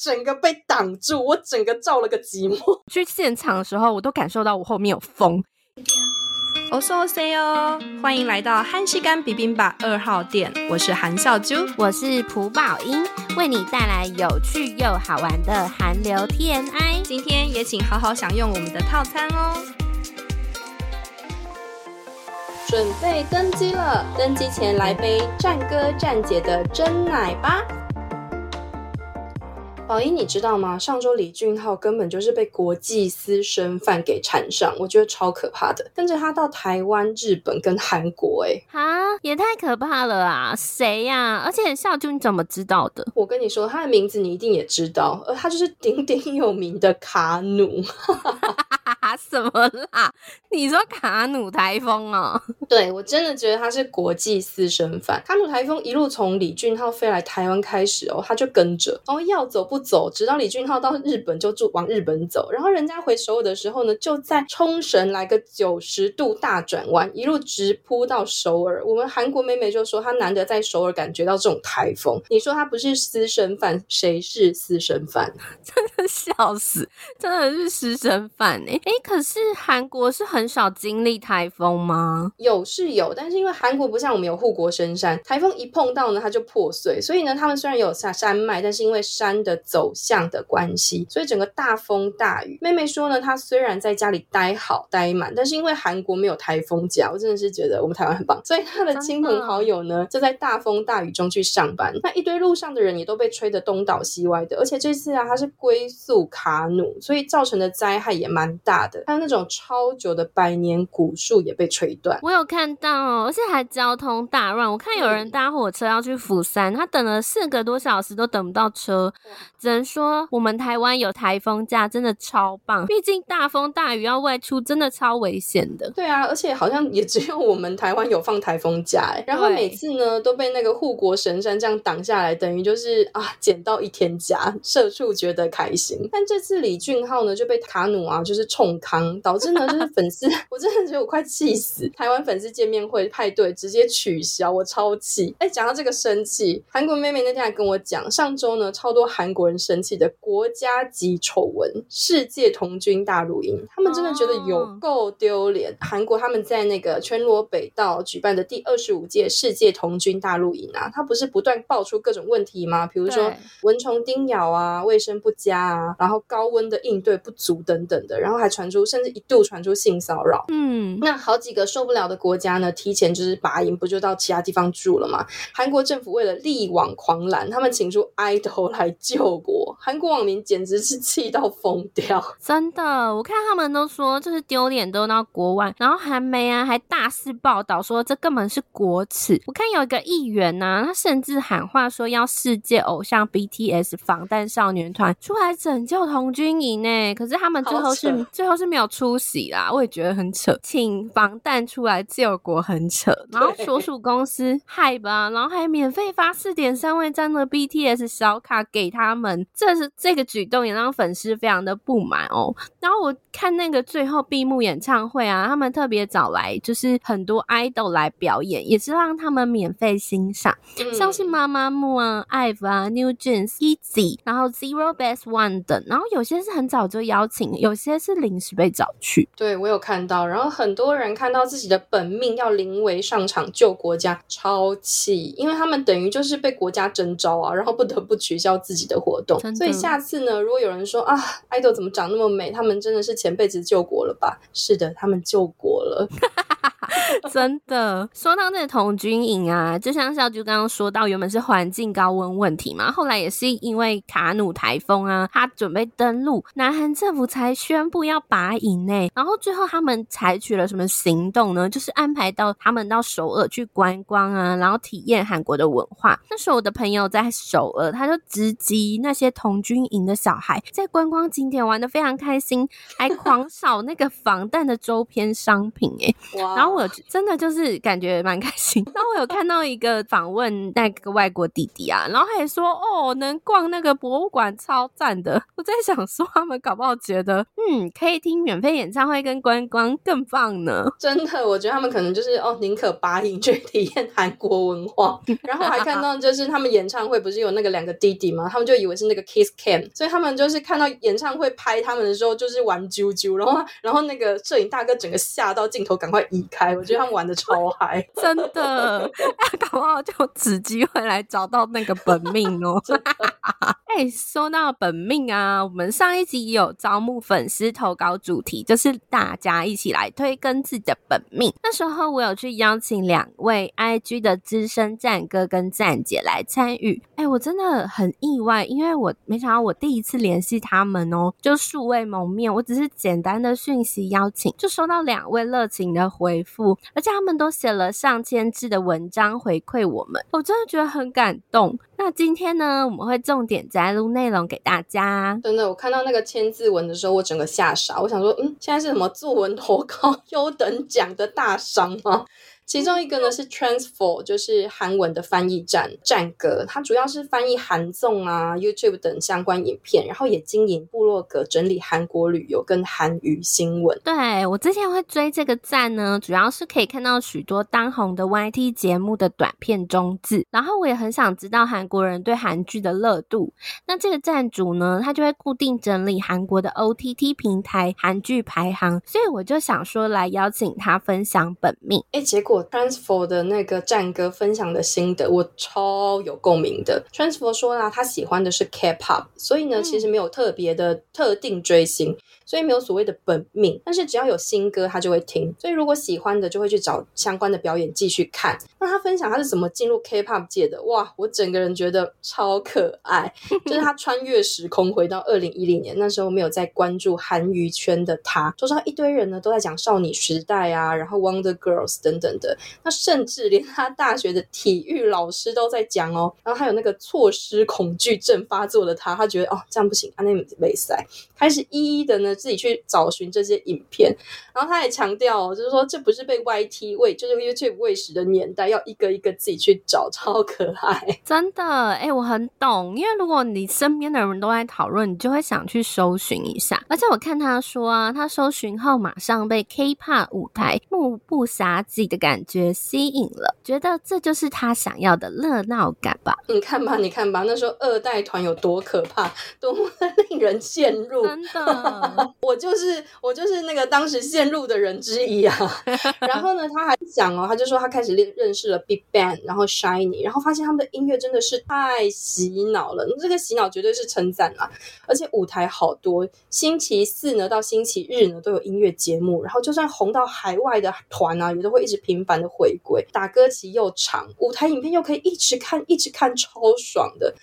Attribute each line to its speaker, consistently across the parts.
Speaker 1: 整个被挡住，我整个着了个寂寞。
Speaker 2: 去现场的时候，我都感受到我后面有风。
Speaker 3: おそうせよ，欢迎来到韩食柑 bibimbap 二号店，我是韩笑珠，
Speaker 2: 我是朴宝英，为你带来有趣又好玩的韩流 TMI。
Speaker 3: 今天也请好好享用我们的套餐哦。准备登机了，登机前来杯战哥战姐的珍奶吧。 宝英，你知道吗？上周李俊浩根本就是被国际私生饭给缠上，我觉得超可怕的。跟着他到台湾、日本跟韩国，哎，
Speaker 2: 哈，也太可怕了啊！谁呀、啊？而且孝君怎么知道的？
Speaker 3: 我跟你说，他的名字你一定也知道，而他就是鼎鼎有名的卡努。
Speaker 2: 什么啦？你说卡努台风啊？
Speaker 3: 对，我真的觉得他是国际私生饭。卡努台风一路从李俊浩飞来台湾开始哦，他就跟着，然后要走不走，直到李俊浩到日本就住往日本走，然后人家回首尔的时候呢，就在冲绳来个九十度大转弯，一路直扑到首尔。我们韩国妹妹就说，她难得在首尔感觉到这种台风。你说她不是私生饭，谁是私生饭？
Speaker 2: 真的笑死，真的是私生饭哎哎。可是韩国是很少经历台风吗？
Speaker 3: 有是有，但是因为韩国不像我们有护国神山，台风一碰到呢，它就破碎。所以呢，他们虽然有下山脉，但是因为山的走向的关系，所以整个大风大雨。妹妹说呢，她虽然在家里待好待满，但是因为韩国没有台风假，我真的是觉得我们台湾很棒。所以她的亲朋好友呢，就在大风大雨中去上班。那一堆路上的人也都被吹得东倒西歪的。而且这次啊，它是龟速卡努，所以造成的灾害也蛮大的。还有那种超久的百年古树也被吹断，
Speaker 2: 我有看到，而且还交通大乱。我看有人搭火车要去釜山，他等了四个多小时都等不到车，只能说我们台湾有台风假真的超棒。毕竟大风大雨要外出真的超危险的。
Speaker 3: 对啊，而且好像也只有我们台湾有放台风假，然后每次呢都被那个护国神山这样挡下来，等于就是啊捡到一天假，社畜觉得开心。但这次李俊浩呢就被卡努啊就是冲康。导致呢，就是粉丝，我真的觉得我快气死。台湾粉丝见面会派对直接取消，我超气。哎，讲到这个生气，韩国妹妹那天还跟我讲，上周呢超多韩国人生气的国家级丑闻——世界童军大录音，他们真的觉得有够丢脸。韩国他们在那个全罗北道举办的第二十五届世界童军大录音啊，他不是不断爆出各种问题吗？比如说蚊虫叮咬啊，卫生不佳啊，然后高温的应对不足等等的，然后还传出甚至一度传出性骚扰，嗯，那好几个受不了的国家呢，提前就是拔营，不就到其他地方住了吗？韩国政府为了力挽狂澜，他们请出 idol 来救国，韩国网民简直是气到疯掉。
Speaker 2: 真的，我看他们都说就是丢脸丢到国外，然后韩媒啊还大肆报道说这根本是国耻。我看有一个议员呢、啊，他甚至喊话说要世界偶像 BTS 防弹少年团出来拯救童军营呢，可是他们最后是 最后是没有。出席啦，我也觉得很扯，请防弹出来救国很扯，然后所属公司害吧，然后还免费发四点三万张的 BTS 小卡给他们，这是这个举动也让粉丝非常的不满哦。然后我看那个最后闭幕演唱会啊，他们特别找来就是很多 idol 来表演，也是让他们免费欣赏，嗯、像是妈妈木啊、IVE 啊、New Jeans、Easy，然后 Zero Best One 等，然后有些是很早就邀请，有些是临时被。找去，
Speaker 3: 对，我有看到，然后很多人看到自己的本命要临危上场救国家，超气，因为他们等于就是被国家征召啊，然后不得不取消自己的活动。所以下次呢，如果有人说啊，爱豆怎么长那么美，他们真的是前辈子救国了吧？是的，他们救国了。
Speaker 2: 真的，说到那个童军营啊，就像小啾刚刚说到，原本是环境高温问题嘛，后来也是因为卡努台风啊，他准备登陆，南韩政府才宣布要拔营呢。然后最后他们采取了什么行动呢？就是安排到他们到首尔去观光啊，然后体验韩国的文化。那时候我的朋友在首尔，他就直击那些童军营的小孩，在观光景点玩的非常开心，还狂扫那个防弹的周边商品哎。然后我。真的就是感觉蛮开心。然后我有看到一个访问那个外国弟弟啊，然后还说哦，能逛那个博物馆超赞的。我在想说，他们搞不好觉得，嗯，可以听免费演唱会跟观光更棒呢。
Speaker 3: 真的，我觉得他们可能就是哦，宁可拔营去体验韩国文化。然后还看到就是他们演唱会不是有那个两个弟弟吗？他们就以为是那个 Kiss Cam，所以他们就是看到演唱会拍他们的时候，就是玩啾啾，然后然后那个摄影大哥整个吓到镜头，赶快移开。我觉得他们玩的超嗨，
Speaker 2: 真的，搞不好就此机会来找到那个本命哦。哎，说到本命啊，我们上一集有招募粉丝投稿主题，就是大家一起来推更自己的本命。那时候我有去邀请两位 IG 的资深战哥跟战姐来参与。哎，我真的很意外，因为我没想到我第一次联系他们哦，就素未谋面，我只是简单的讯息邀请，就收到两位热情的回复，而且他们都写了上千字的文章回馈我们，我真的觉得很感动。那今天呢，我们会重点摘录内容给大家。
Speaker 3: 真的，我看到那个千字文的时候，我整个吓傻。我想说，嗯，现在是什么作文投稿 优等奖的大赏吗？其中一个呢是 Transfer，就是韩文的翻译站站哥，他主要是翻译韩综啊、YouTube 等相关影片，然后也经营部落格，整理韩国旅游跟韩娱新闻。
Speaker 2: 对，我之前会追这个站呢，主要是可以看到许多当红的 YT 节目的短片中字，然后我也很想知道韩国人对韩剧的热度。那这个站主呢，他就会固定整理韩国的 OTT 平台韩剧排行，所以我就想说来邀请他分享本命。
Speaker 3: 哎，结果。Transfor 的那个战歌分享的心得，我超有共鸣的。Transfer 说呢，他喜欢的是 K-pop，所以呢，其实没有特别的特定追星。所以没有所谓的本命，但是只要有新歌，他就会听。所以如果喜欢的，就会去找相关的表演继续看。那他分享他是怎么进入 K-pop 界的，哇，我整个人觉得超可爱。就是他穿越时空回到二零一零年，那时候没有在关注韩娱圈的他，桌上一堆人呢都在讲少女时代啊，然后 Wonder Girls 等等的。那甚至连他大学的体育老师都在讲哦。然后还有那个错失恐惧症发作的他，他觉得哦这样不行，啊那没塞，开始一一的呢。自己去找寻这些影片，然后他也强调哦，就是说这不是被 YT 喂，就是 YouTube 喂食的年代，要一个一个自己去找，超可爱。
Speaker 2: 真的，哎、我很懂，因为如果你身边的人都在讨论，你就会想去搜寻一下。而且我看他说啊，他搜寻后马上被 K-pop 舞台目不暇给的感觉吸引了，觉得这就是他想要的热闹感吧。
Speaker 3: 你看吧，你看吧，那时候二代团有多可怕，多么令人陷入，
Speaker 2: 真的。
Speaker 3: 我就是我就是那个当时陷入的人之一啊，然后呢，他还讲哦，他就说他开始认认识了 Big Bang，然后 Shiny，然后发现他们的音乐真的是太洗脑了，这个洗脑绝对是称赞啊，而且舞台好多，星期四呢到星期日呢都有音乐节目，然后就算红到海外的团啊，也都会一直频繁的回归，打歌期又长，舞台影片又可以一直看一直看，超爽的，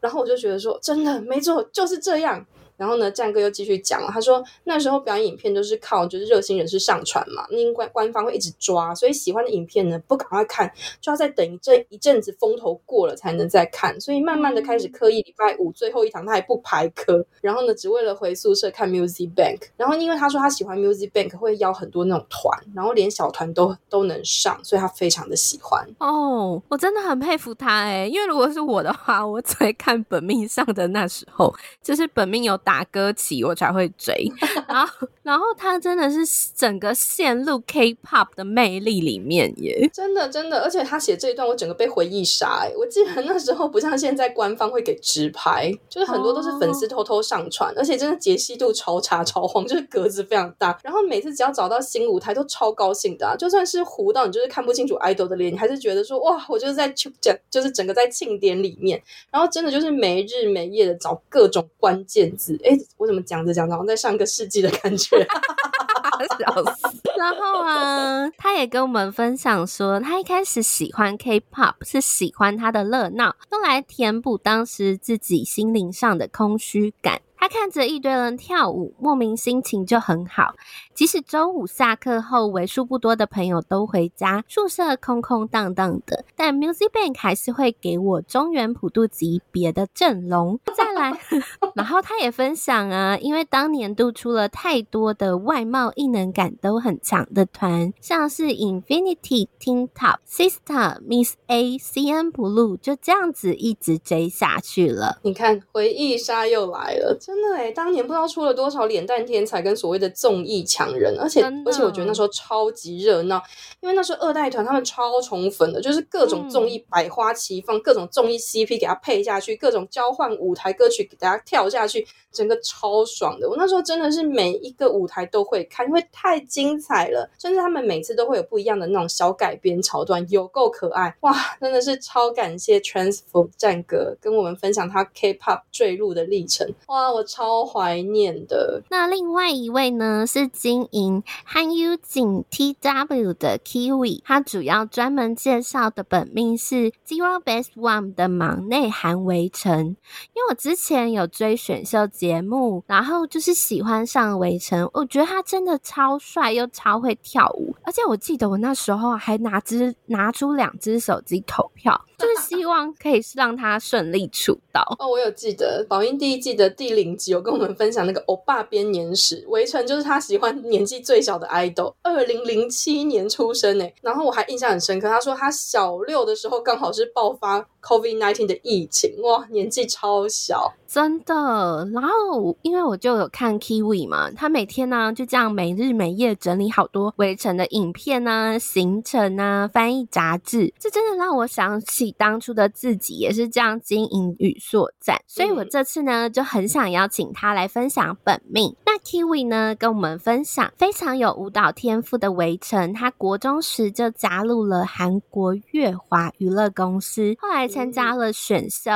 Speaker 3: 然后我就觉得说，真的没错，就是这样。然后呢，战哥又继续讲了，他说那时候表演影片都是靠就是热心人士上传嘛，因官官方会一直抓，所以喜欢的影片呢不赶快看，就要再等一阵一阵子风头过了才能再看，所以慢慢的开始刻意礼拜五最后一堂他还不排课，然后呢只为了回宿舍看 Music Bank，然后因为他说他喜欢 Music Bank 会邀很多那种团，然后连小团都都能上，所以他非常的喜欢。
Speaker 2: 哦，我真的很佩服他诶，因为如果是我的话，我只会看本命上的那时候，就是本命有打打歌起我才会追，然后然后他真的是整个陷入 K-pop 的魅力里面耶，
Speaker 3: 真的真的，而且他写这一段我整个被回忆杀哎，我记得那时候不像现在官方会给直拍，就是很多都是粉丝偷偷上传，而且真的解析度超差超黄，就是格子非常大，然后每次只要找到新舞台都超高兴的啊，就算是糊到你就是看不清楚 idol 的脸，你还是觉得说哇，我就是在就就是整个在庆典里面，然后真的就是没日没夜的找各种关键字，哎。我怎么讲着讲着，好像在上个世纪的感觉，
Speaker 2: 笑死。然后啊，他也跟我们分享说，他一开始喜欢 K-pop 是喜欢他的热闹，用来填补当时自己心灵上的空虚感。他看着一堆人跳舞，莫名心情就很好。即使周五下课后，为数不多的朋友都回家，宿舍空空荡荡的，但 Music Bank 还是会给我中原普渡级别的阵容。再来，然后他也分享啊，因为当年度出了太多的外貌异能感都很强的团，像是 Infinity、t i n Top、Sister、Miss A、CN Blue，就这样子一直追下去了。
Speaker 3: 你看，回忆杀又来了，真的哎，当年不知道出了多少脸蛋天才跟所谓的综艺强。人，而且而且我觉得那时候超级热闹，因为那时候二代团他们超宠粉的，就是各种综艺百花齐放，嗯、各种综艺 CP 给他配下去，各种交换舞台歌曲给大家跳下去，整个超爽的。我那时候真的是每一个舞台都会看，因为太精彩了，甚至他们每次都会有不一样的那种小改编桥段，有够可爱哇！真的是超感谢 Transform 战歌跟我们分享他 K-pop 坠入的历程哇，我超怀念的。
Speaker 2: 那另外一位呢是。经营汉 U 景 TW 的 Kiwi，他主要专门介绍的本命是 Zero Base One 的忙内韩围城。因为我之前有追选秀节目，然后就是喜欢上围城，我觉得他真的超帅又超会跳舞，而且我记得我那时候还拿只拿出两只手机投票，就是希望可以让他顺利出道。
Speaker 3: 哦，我有记得宝英第一季的第零有跟我们分享那个欧巴编年史，围城就是他喜欢。年纪最小的 idol，二零零七年出生诶，然后我还印象很深刻，他说他小六的时候刚好是爆发 COVID nineteen 的疫情，哇，年纪超小。
Speaker 2: 真的，然后因为我就有看 Kiwi 嘛，他每天呢就这样每日每夜整理好多围城的影片啊、行程啊、翻译杂志，这真的让我想起当初的自己也是这样经营与作战，所以我这次呢就很想邀请他来分享本命。那 Kiwi 呢跟我们分享非常有舞蹈天赋的围城，他国中时就加入了韩国乐华娱乐公司，后来参加了选秀，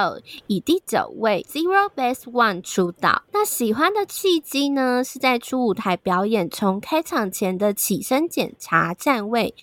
Speaker 2: 以第九位 Zero。Best One 出道，那喜欢的契机呢？是在初舞台表演，从开场前的起身检查站位，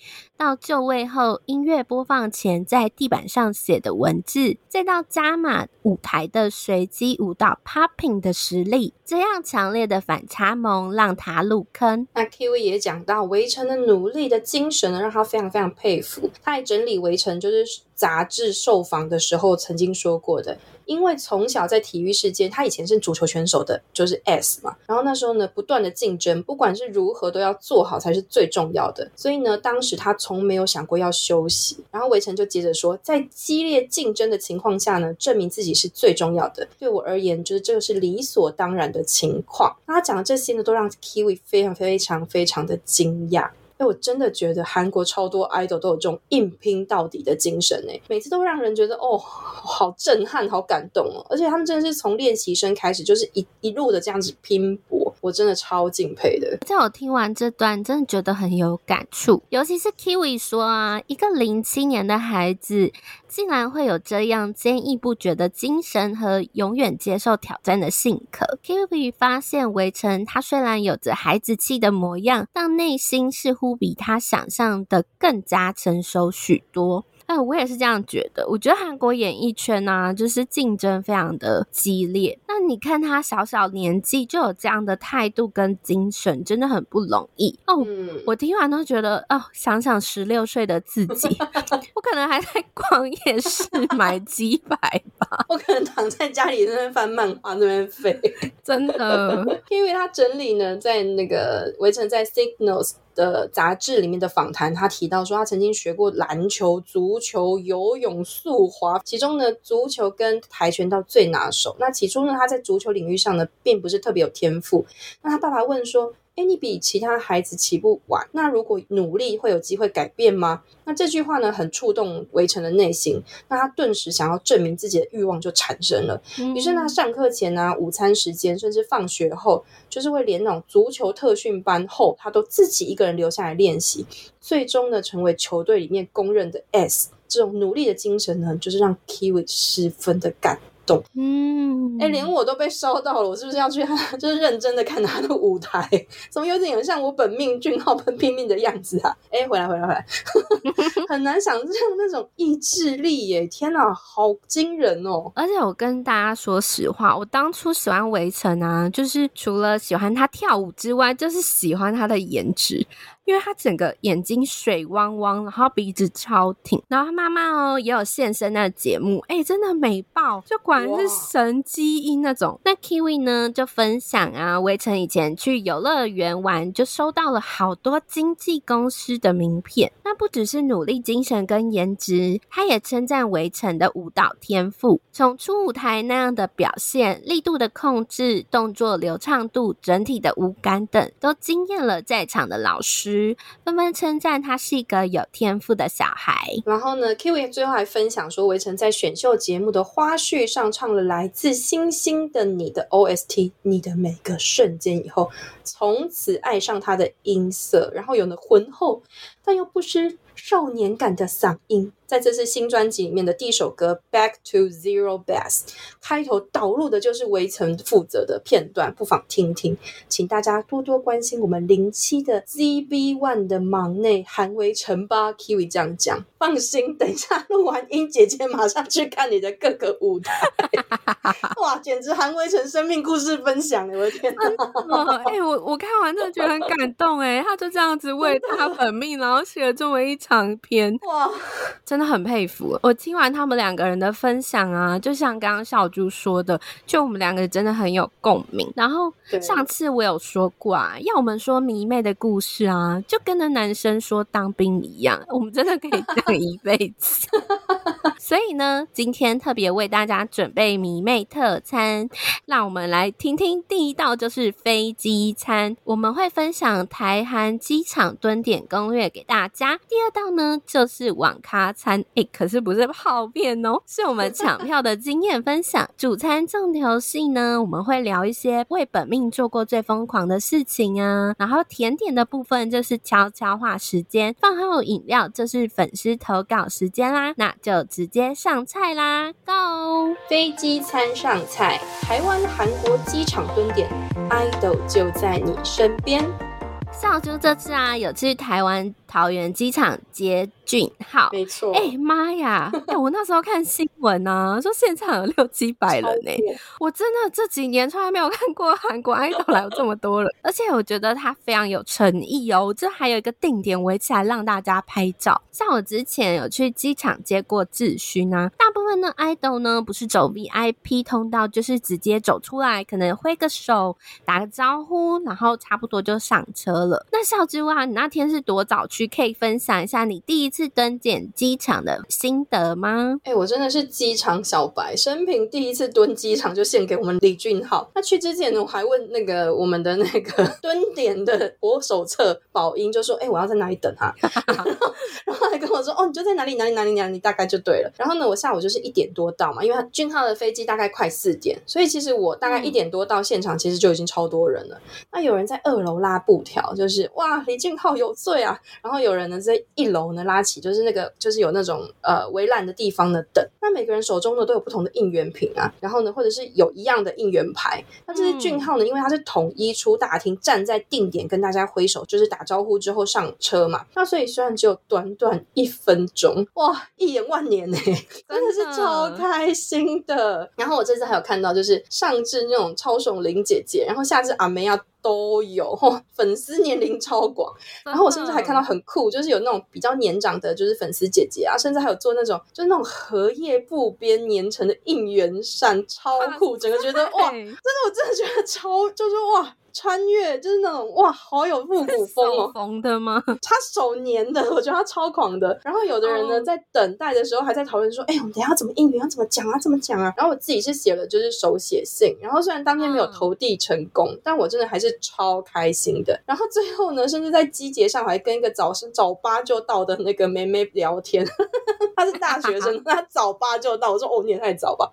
Speaker 2: 到就位后音乐播放前在地板上写的文字，再到加码舞台的随机舞蹈 Popping 的实力，这样强烈的反差萌让他入坑。
Speaker 3: 那 kv 也讲到围城的努力的精神呢，让他非常非常佩服。他还整理围城就是杂志受访的时候曾经说过的。因为从小在体育世界，他以前是足球选手的，就是 S 嘛。然后那时候呢，不断的竞争，不管是如何都要做好才是最重要的。所以呢，当时他从从没有想过要休息。然后围城就接着说，在激烈竞争的情况下呢，证明自己是最重要的。对我而言，就是这个是理所当然的情况。那他讲的这些呢，都让 Kiwi 非常非常非常的惊讶。我真的觉得韩国超多 idol 都有这种硬拼到底的精神呢，每次都让人觉得哦，好震撼，好感动哦！而且他们真的是从练习生开始，就是一一路的这样子拼搏，我真的超敬佩的。
Speaker 2: 在我听完这段，真的觉得很有感触，尤其是 Kiwi 说啊，一个零七年的孩子。竟然会有这样坚毅不绝的精神和永远接受挑战的性格。Kiwi 发现维城，他虽然有着孩子气的模样，但内心似乎比他想象的更加成熟许多。哎，我也是这样觉得。我觉得韩国演艺圈呢、啊，就是竞争非常的激烈。那你看他小小年纪就有这样的态度跟精神，真的很不容易哦。嗯、我听完都觉得哦，想想十六岁的自己，我可能还在逛夜市 买鸡排吧。
Speaker 3: 我可能躺在家里那边翻漫画，那边飞。
Speaker 2: 真的，
Speaker 3: 因为他整理呢，在那个围城在 Signals。的杂志里面的访谈，他提到说，他曾经学过篮球、足球、游泳、速滑，其中呢，足球跟跆拳道最拿手。那起初呢，他在足球领域上呢，并不是特别有天赋。那他爸爸问说，诶，你比其他孩子起步晚，那如果努力会有机会改变吗？那这句话呢，很触动围城的内心。那他顿时想要证明自己的欲望就产生了。于是呢，上课前啊，午餐时间，甚至放学后，就是会连那种足球特训班后，他都自己一个人留下来练习。最终呢，成为球队里面公认的 S。这种努力的精神呢，就是让 Kiwi 十分的感动。
Speaker 2: 嗯，
Speaker 3: 哎、欸，连我都被烧到了，我是不是要去看？就是认真的看他的舞台？怎么有点像我本命俊昊很拼命的样子啊？哎、欸，回来回来回来，很难想象那种意志力耶！天哪，好惊人哦！
Speaker 2: 而且我跟大家说实话，我当初喜欢围城啊，就是除了喜欢他跳舞之外，就是喜欢他的颜值。因为他整个眼睛水汪汪，然后鼻子超挺，然后他妈妈哦也有现身那个节目，哎、欸，真的美爆，就果然是神基因那种。那 Kiwi 呢就分享啊，围城以前去游乐园玩，就收到了好多经纪公司的名片。那不只是努力精神跟颜值，他也称赞围城的舞蹈天赋，从初舞台那样的表现、力度的控制、动作流畅度、整体的舞感等，都惊艳了在场的老师。纷纷称赞他是一个有天赋的小孩。
Speaker 3: 然后呢，Kiwi 最后还分享说，围城在选秀节目的花絮上唱了来自星星的你的 OST，你的每个瞬间以后，从此爱上他的音色，然后有了浑厚但又不失少年感的嗓音。在这次新专辑里面的第一首歌《Back to Zero Base》开头导入的就是围城负责的片段，不妨听听。请大家多多关心我们零七的 ZB One 的忙内韩维城吧。Kiwi 这样讲，放心，等一下录完音，姐姐马上去看你的各个舞台。哇，简直韩维城生命故事分享！我的天哪！
Speaker 2: 哎、欸，我我看完真的觉得很感动哎，他就这样子为他本命，然后写了这么一长篇，哇，真的。很佩服我，听完他们两个人的分享啊，就像刚刚小猪说的，就我们两个真的很有共鸣。然后上次我有说过啊，要我们说迷妹的故事啊，就跟那男生说当兵一样，我们真的可以讲一辈子。所以呢，今天特别为大家准备迷妹特餐，让我们来听听第一道就是飞机餐，我们会分享台韩机场蹲点攻略给大家。第二道呢就是网咖餐。哎，可是不是泡面哦，是我们抢票的经验分享。主餐重头戏呢，我们会聊一些为本命做过最疯狂的事情啊。然后甜点的部分就是悄悄话时间，饭后饮料就是粉丝投稿时间啦。那就直接上菜啦，Go！
Speaker 3: 飞机餐上菜，台湾韩国机场蹲点，idol 就在你身边。
Speaker 2: 少猪这次啊，有去台湾桃园机场接俊浩，
Speaker 3: 没错。
Speaker 2: 哎妈呀！哎、欸，我那时候看新闻啊，说现场有六七百人呢、欸。我真的这几年从来没有看过韩国 idol 来有这么多人，而且我觉得他非常有诚意哦。这还有一个定点围起来让大家拍照。像我之前有去机场接过志勋啊，大部分的 idol 呢不是走 VIP 通道，就是直接走出来，可能挥个手、打个招呼，然后差不多就上车了。那小猪啊，你那天是多早去？可以分享一下你第一次蹲检机场的心得吗？
Speaker 3: 哎、欸，我真的是机场小白，生平第一次蹲机场就献给我们李俊浩。那去之前呢，我还问那个我们的那个 蹲点的活手册宝英，就说：“哎、欸，我要在哪里等啊？” 然后还跟我说：“哦，你就在哪里哪里哪里哪里，大概就对了。”然后呢，我下午就是一点多到嘛，因为他俊浩的飞机大概快四点，所以其实我大概一点多到现场，其实就已经超多人了。嗯、那有人在二楼拉布条，就是哇，李俊浩有罪啊！然后有人呢在一楼呢拉起，就是那个就是有那种呃围栏的地方呢等。那每个人手中呢都有不同的应援品啊，然后呢或者是有一样的应援牌。那这些俊浩呢，因为他是统一出大厅，站在定点跟大家挥手，就是打招呼之后上车嘛。那所以虽然只有短短一分钟，哇，一眼万年呢，真的是超开心的。然后我这次还有看到，就是上至那种超爽林姐姐，然后下至阿梅亚。都有 粉丝年龄超广，然后我甚至还看到很酷，就是有那种比较年长的，就是粉丝姐姐啊，甚至还有做那种就是那种荷叶布边粘成的应援扇，超酷，整个觉得哇，真的我真的觉得超，就是哇。穿越就是那种哇，好有复古风哦！
Speaker 2: 缝的吗？
Speaker 3: 他手粘的，我觉得他超狂的。然后有的人呢，oh. 在等待的时候还在讨论说：“哎、欸，我们等一下怎么应援？要怎么讲啊？怎么讲啊？”然后我自己是写了就是手写信。然后虽然当天没有投递成功，oh. 但我真的还是超开心的。然后最后呢，甚至在机节上，还跟一个早上早八就到的那个妹妹聊天。她是大学生，她早八就到。我说：“哦，你也太早吧。”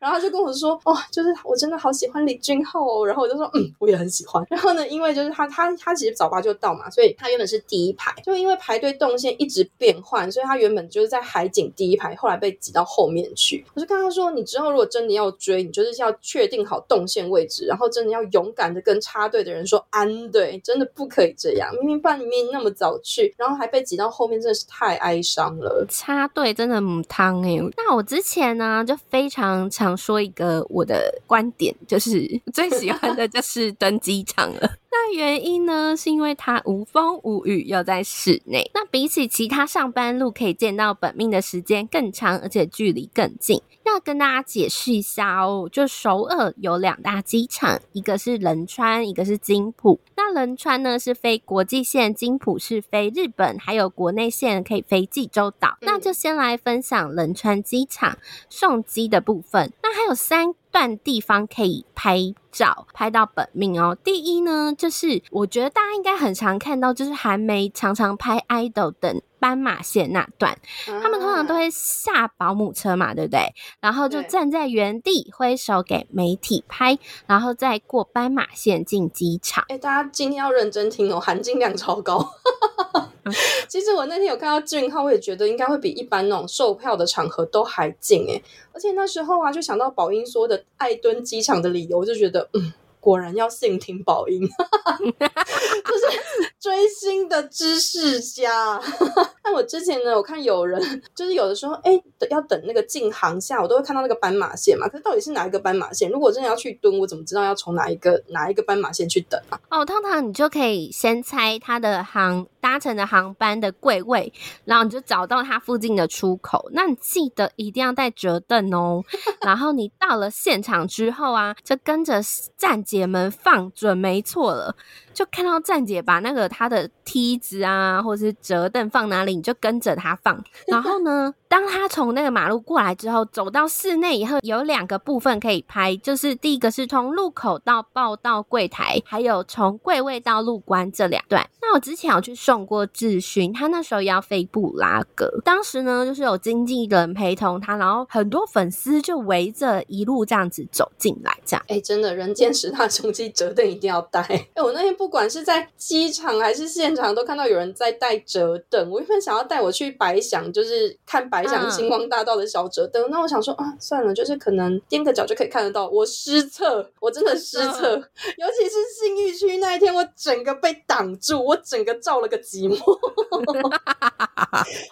Speaker 3: 然后她就跟我说：“哦，就是我真的好喜欢李俊昊哦。”然后我就说：“嗯，我也很喜。”喜欢。然后呢，因为就是他他他其实早八就到嘛，所以他原本是第一排，就因为排队动线一直变换，所以他原本就是在海景第一排，后来被挤到后面去。我就跟他说，你之后如果真的要追，你就是要确定好动线位置，然后真的要勇敢的跟插队的人说安对，真的不可以这样。明明半明明那么早去，然后还被挤到后面，真的是太哀伤了。
Speaker 2: 插队真的母汤哎。那我之前呢，就非常常说一个我的观点，就是最喜欢的就是登机场了。那原因呢，是因为它无风无雨，又在室内。那比起其他上班路，可以见到本命的时间更长，而且距离更近。要跟大家解释一下哦，就首尔有两大机场，一个是仁川，一个是金浦。那仁川呢是飞国际线，金浦是飞日本，还有国内线可以飞济州岛。那就先来分享仁川机场送机的部分。那还有三段地方可以拍照，拍到本命哦。第一呢，就是我觉得大家应该很常看到，就是韩媒常常拍 idol 等。斑马线那段，他们通常都会下保姆车嘛，对不对？然后就站在原地挥手给媒体拍，然后再过斑马线进机场。
Speaker 3: 哎，大家今天要认真听哦，含金量超高。其实我那天有看到俊浩，我也觉得应该会比一般那种售票的场合都还近哎。而且那时候啊，就想到宝英说的爱蹲机场的理由，我就觉得嗯。果然要信听宝音，就是追星的知识家。那我之前呢，我看有人就是有的时候，哎、欸，要等那个进航下，我都会看到那个斑马线嘛。可是到底是哪一个斑马线？如果真的要去蹲，我怎么知道要从哪一个哪一个斑马线去等啊？
Speaker 2: 哦，通常你就可以先猜它的航搭乘的航班的柜位，然后你就找到它附近的出口。那你记得一定要带折凳哦。然后你到了现场之后啊，就跟着站姐们放准没错了，就看到站姐把那个她的梯子啊，或者是折凳放哪里，你就跟着她放。然后呢，当他从那个马路过来之后，走到室内以后，有两个部分可以拍，就是第一个是从入口到报到柜台，还有从柜位到入关这两段。那我之前有去送过智勋，他那时候要飞布拉格，当时呢就是有经纪人陪同他，然后很多粉丝就围着一路这样子走进来，这样。
Speaker 3: 哎、真的，人间十大凶器，折凳一定要带。哎、我那天不管是在机场还是现场，都看到有人在带折凳。我原本想要带我去白想，就是看白想星光大道的小折灯。嗯、那我想说啊，算了，就是可能踮个脚就可以看得到。我失策，我真的失策，嗯、尤其是信义区那一天，我整个被挡住，我整个照了个寂寞。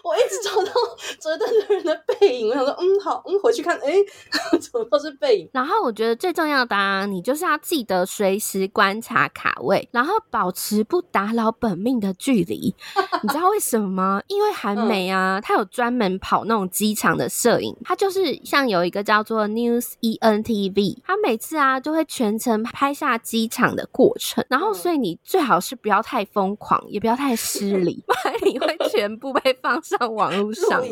Speaker 3: 我一直找到折灯的人的背影，我想说，嗯，好，嗯，回去看，哎、欸，怎么都是背影。
Speaker 2: 然后我觉得最重要的啊，你就是要记得随时观察卡位，然后保持不打扰本命的距离。你知道为什么吗？因为韩梅啊，她有专门跑那种机场的摄影，他就是像有一个叫做 News ENTV，他每次啊就会全程拍下机场的过程。然后，所以你最好是不要太疯狂，也不要太失礼，不然你会全部被放上网络上。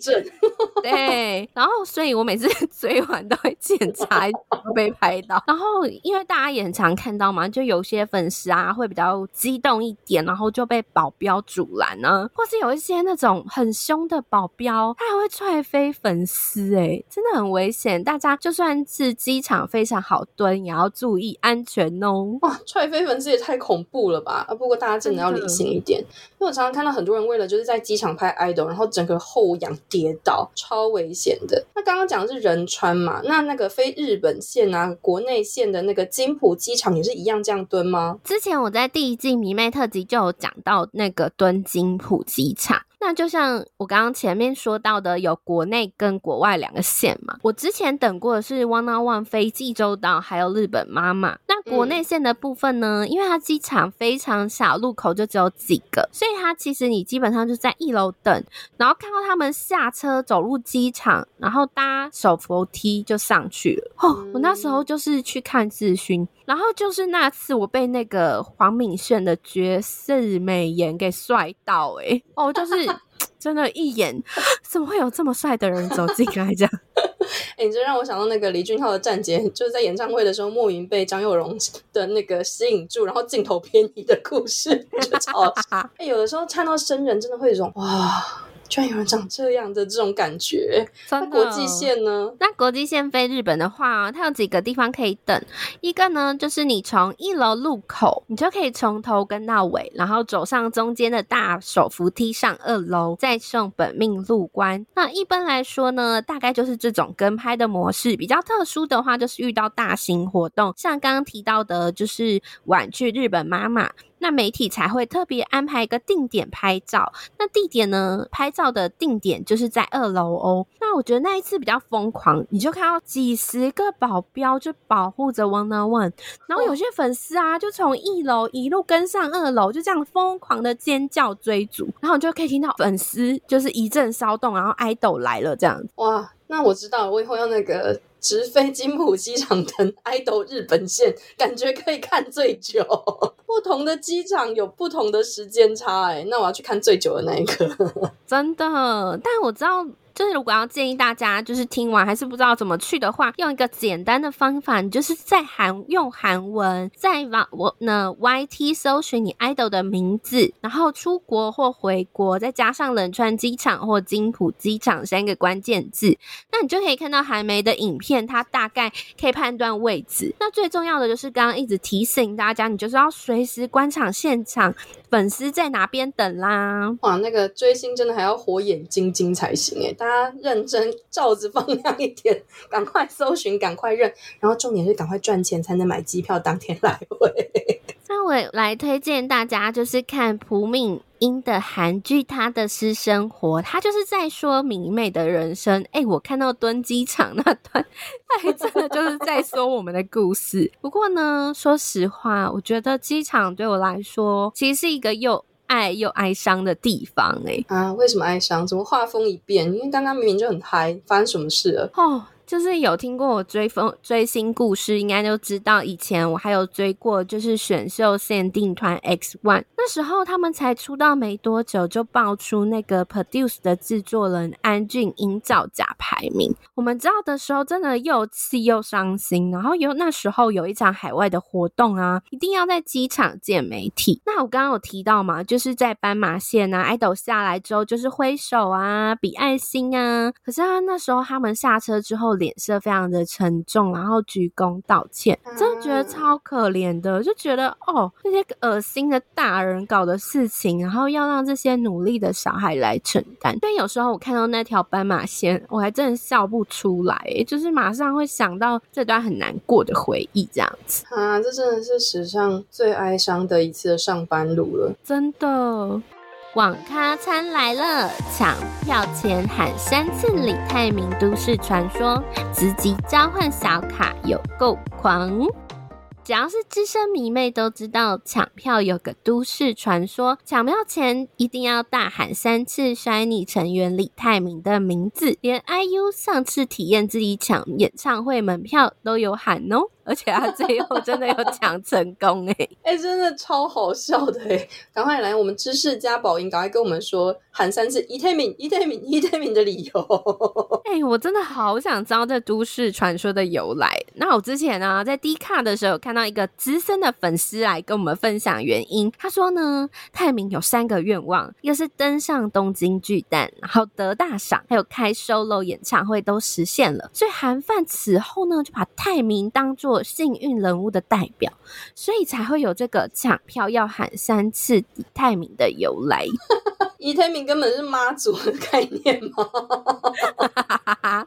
Speaker 2: 对，然后所以我每次追完都会检查被拍到。然后因为大家也很常看到嘛，就有些粉丝啊会比较激动一点，然后就被保镖阻拦呢，或是有一些那种很凶的保镖，他还会踹飞粉丝，哎，真的很危险。大家就算是机场非常好蹲，也要注意安全哦。
Speaker 3: 哇，踹飞粉丝也太恐怖了吧！啊，不过大家真的要理性一点，因为我常常看到很多人为了就是在机场拍 idol，然后整个后仰跌倒，超危险的。那刚刚讲的是仁川嘛？那那个飞日本线啊，国内线的那个金浦机场也是一样这样蹲吗？
Speaker 2: 之前我在第一季迷妹特辑就有讲到那个蹲金浦机场。那就像我刚刚前面说到的，有国内跟国外两个线嘛。我之前等过的是 One on One 飞济州岛，还有日本妈妈。那国内线的部分呢？嗯、因为它机场非常小，路口就只有几个，所以它其实你基本上就在一楼等，然后看到他们下车走入机场，然后搭手扶梯就上去了。哦，我那时候就是去看志勋，然后就是那次我被那个黄敏炫的绝世美颜给帅到哎、欸，哦，就是。真的，一眼怎么会有这么帅的人走进来？这样，
Speaker 3: 哎、欸，你这让我想到那个李俊浩的站姐，就是在演唱会的时候莫名被张佑荣的那个吸引住，然后镜头偏移的故事，就超好笑。哎、欸，有的时候看到生人，真的会有一种哇。居然有人长这样的这种感觉。那国际线呢？
Speaker 2: 那国际线飞日本的话，它有几个地方可以等。一个呢，就是你从一楼入口，你就可以从头跟到尾，然后走上中间的大手扶梯上二楼，再送本命入关。那一般来说呢，大概就是这种跟拍的模式。比较特殊的话，就是遇到大型活动，像刚刚提到的，就是婉拒日本妈妈。那媒体才会特别安排一个定点拍照，那地点呢？拍照的定点就是在二楼哦。那我觉得那一次比较疯狂，你就看到几十个保镖就保护着 ONE-ONE，然后有些粉丝啊就从一楼一路跟上二楼，就这样疯狂的尖叫追逐，然后你就可以听到粉丝就是一阵骚动，然后爱豆来了这样。
Speaker 3: 哇，那我知道，我以后要那个。直飞金浦机场等爱豆日本线，感觉可以看最久。不同的机场有不同的时间差，哎，那我要去看最久的那一个。
Speaker 2: 真的，但我知道。就是如果要建议大家，就是听完还是不知道怎么去的话，用一个简单的方法，你就是在韩用韩文，在网我呢 YT 搜寻你 idol 的名字，然后出国或回国，再加上仁川机场或金浦机场三个关键字，那你就可以看到韩媒的影片，它大概可以判断位置。那最重要的就是刚刚一直提醒大家，你就是要随时观察现场。粉丝在哪边等啦？
Speaker 3: 哇，那个追星真的还要火眼金睛才行哎！大家认真，罩子放亮一点，赶快搜寻，赶快认，然后重点是赶快赚钱才能买机票当天来回。
Speaker 2: 那我来推荐大家，就是看朴敏英的韩剧《她的私生活》，她就是在说明媚的人生。哎、我看到蹲机场那段，哎，真的就是在说我们的故事。不过呢，说实话，我觉得机场对我来说，其实是一个又爱又哀伤的地方、欸。哎，
Speaker 3: 啊，为什么哀伤？怎么画风一变？因为刚刚明明就很嗨，发生什么事了？
Speaker 2: 哦。就是有听过我追风追星故事，应该都知道。以前我还有追过，就是选秀限定团 X One。那时候他们才出道没多久，就爆出那个 Produce 的制作人安俊英造假排名。我们知道的时候，真的又气又伤心。然后有那时候有一场海外的活动啊，一定要在机场见媒体。那我刚刚有提到嘛，就是在斑马线啊，idol 下来之后就是挥手啊，比爱心啊。可是啊，那时候他们下车之后。脸色非常的沉重，然后鞠躬道歉，真的觉得超可怜的，就觉得哦，那些恶心的大人搞的事情，然后要让这些努力的小孩来承担。但有时候我看到那条斑马线，我还真的笑不出来，就是马上会想到这段很难过的回忆，这样子
Speaker 3: 啊，这真的是史上最哀伤的一次的上班路了，
Speaker 2: 真的。网咖餐来了，抢票前喊三次李泰民都市传说，直击召唤小卡有够狂。只要是资深迷妹都知道，抢票有个都市传说，抢票前一定要大喊三次 SHINee 成员李泰民的名字，连 IU 上次体验自己抢演唱会门票都有喊哦。而且他最后真的有 抢成功哎、欸，
Speaker 3: 哎、欸，真的超好笑的哎！赶快来，我们知识家宝音，赶快跟我们说喊三次伊泰敏伊泰敏伊泰敏的理由。
Speaker 2: 哎、欸，我真的好想知道这都市传说的由来。那我之前呢、啊，在 D 卡的时候看到一个资深的粉丝来跟我们分享原因。他说呢，泰民有三个愿望，一个是登上东京巨蛋，然后得大赏，还有开 solo 演唱会都实现了。所以韩范此后呢，就把泰明当做做幸运人物的代表，所以才会有这个抢票要喊三次以太名的由来。
Speaker 3: 李泰明根本是妈祖的概念吗？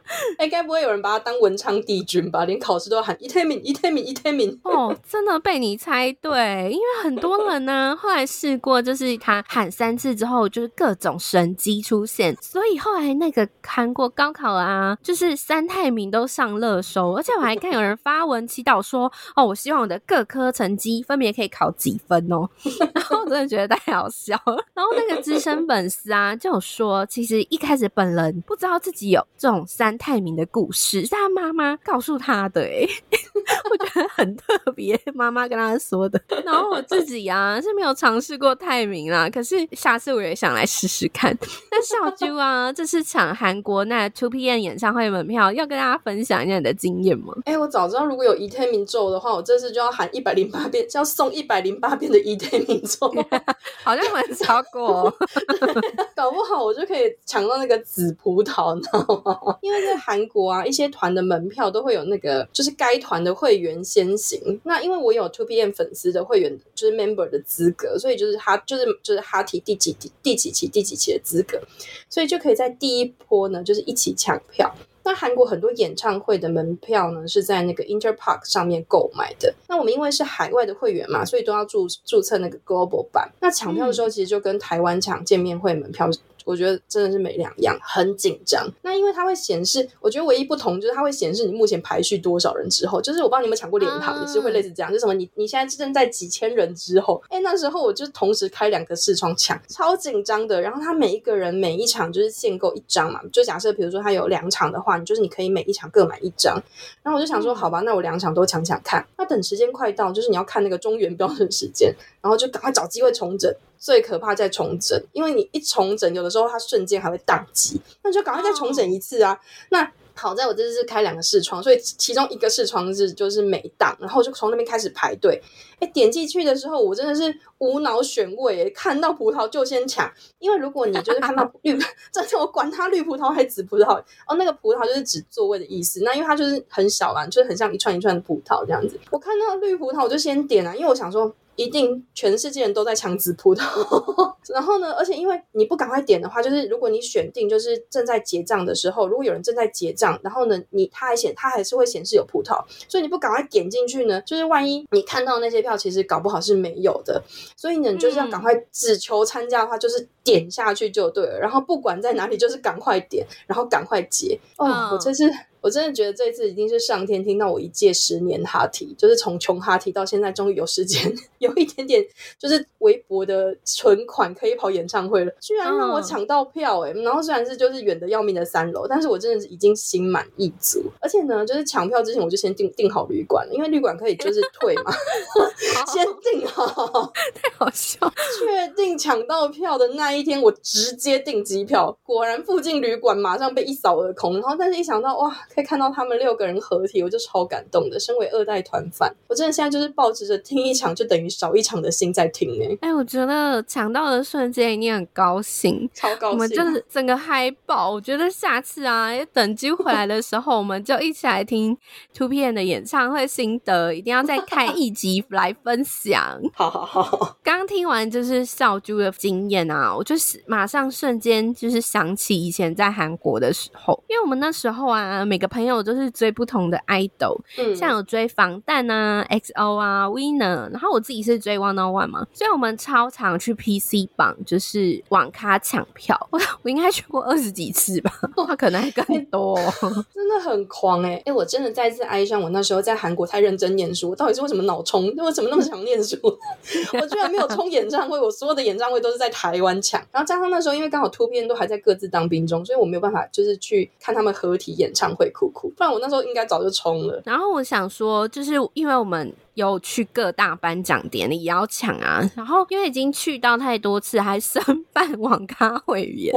Speaker 3: 哎，该不会有人把他当文昌帝君吧？连考试都要喊伊泰明、伊泰明、伊泰明。
Speaker 2: 哦，真的被你猜对，因为很多人呢 后来试过，就是他喊三次之后，就是各种神机出现，所以后来那个韩国高考啊，就是三泰明都上热搜，而且我还看有人发文祈祷说：“哦，我希望我的各科成绩分别可以考几分哦。”然后我真的觉得太好笑了。然后那个资深。粉丝啊，就有说，其实一开始本人不知道自己有这种三泰明的故事，是他妈妈告诉他的，哎，我觉得很特别，妈妈跟他说的。然后我自己啊是没有尝试过泰明啦，可是下次我也想来试试看。那小啾啊，这次抢韩国那 Two PM 演唱会门票，要跟大家分享一下你的经验吗？
Speaker 3: 哎、欸，我早知道如果有伊泰明咒的话，我这次就要喊一百零八遍，就要送一百零八遍的伊泰明咒，
Speaker 2: 好像蛮超过。
Speaker 3: 搞不好我就可以抢到那个紫葡萄，你知道吗？因为在韩国啊，一些团的门票都会有那个，就是该团的会员先行。那因为我有 Two PM 粉丝的会员，就是 member 的资格，所以就是他就是就是哈提第几第第几期第几期的资格，所以就可以在第一波呢，就是一起抢票。那韩国很多演唱会的门票呢，是在那个 Interpark 上面购买的。那我们因为是海外的会员嘛，所以都要注注册那个 Global 版。那抢票的时候，其实就跟台湾抢见面会门票。我觉得真的是没两样，很紧张。那因为它会显示，我觉得唯一不同就是它会显示你目前排序多少人之后，就是我不知道你们抢过联航，也是会类似这样，就是什么你你现在正在几千人之后，哎，那时候我就同时开两个视窗抢，超紧张的。然后他每一个人每一场就是限购一张嘛，就假设比如说他有两场的话，你就是你可以每一场各买一张。然后我就想说，好吧，那我两场都抢抢看。那等时间快到，就是你要看那个中原标准时间，然后就赶快找机会重整。最可怕在重整，因为你一重整，有的时候它瞬间还会宕机，那你就赶快再重整一次啊。Oh. 那好在我这次是开两个视窗，所以其中一个视窗是就是没宕，然后就从那边开始排队。哎，点进去的时候，我真的是无脑选位，看到葡萄就先抢，因为如果你就是看到 绿，这次我管它绿葡萄还是紫葡萄哦，那个葡萄就是指座位的意思。那因为它就是很小啊，就是很像一串一串的葡萄这样子。我看到绿葡萄我就先点啊，因为我想说。一定全世界人都在抢紫葡萄，然后呢，而且因为你不赶快点的话，就是如果你选定就是正在结账的时候，如果有人正在结账，然后呢，你他还显他还是会显示有葡萄，所以你不赶快点进去呢，就是万一你看到那些票其实搞不好是没有的，所以呢，你就是要赶快只求参加的话，就是点下去就对了，然后不管在哪里，就是赶快点，然后赶快结。哦，我真是。我真的觉得这一次一定是上天听到我一届十年哈提，就是从穷哈提到现在，终于有时间 有一点点就是微薄的存款可以跑演唱会了，居然让我抢到票哎、欸！然后虽然是就是远的要命的三楼，但是我真的是已经心满意足。而且呢，就是抢票之前我就先订订好旅馆了，因为旅馆可以就是退嘛，先订好，
Speaker 2: 太好笑。
Speaker 3: 确定抢到票的那一天，我直接订机票，果然附近旅馆马上被一扫而空。然后但是一想到哇。可以看到他们六个人合体，我就超感动的。身为二代团饭，我真的现在就是抱着听一场就等于少一场的心在听哎、欸。
Speaker 2: 哎、欸，我觉得抢到的瞬间一定很高兴，
Speaker 3: 超高兴。
Speaker 2: 我们就是整个嗨爆。我觉得下次啊，等机回来的时候，我们就一起来听 2PM 的演唱会心得，一定要再开一集来分享。
Speaker 3: 好好好。
Speaker 2: 刚听完就是笑猪的经验啊，我就是马上瞬间就是想起以前在韩国的时候，因为我们那时候啊，每个朋友都是追不同的 idol，嗯，像有追防弹啊、XO 啊、Winner，然后我自己是追 One On One 嘛，所以我们超常去 PC 榜，就是网咖抢票，我我应该去过二十几次吧，哇，可能还更多，
Speaker 3: 真的很狂哎、欸！哎、欸，我真的再次哀伤，我那时候在韩国太认真念书，我到底是为什么脑冲？为什么那么想念书？我居然没有冲演唱会，我所有的演唱会都是在台湾抢，然后加上那时候因为刚好 2PM 都还在各自当兵中，所以我没有办法就是去看他们合体演唱会。酷酷，不然我那时候应该早就冲了。
Speaker 2: 然后我想说，就是因为我们。有去各大颁奖典礼也要抢啊，然后因为已经去到太多次，还申办网咖会员，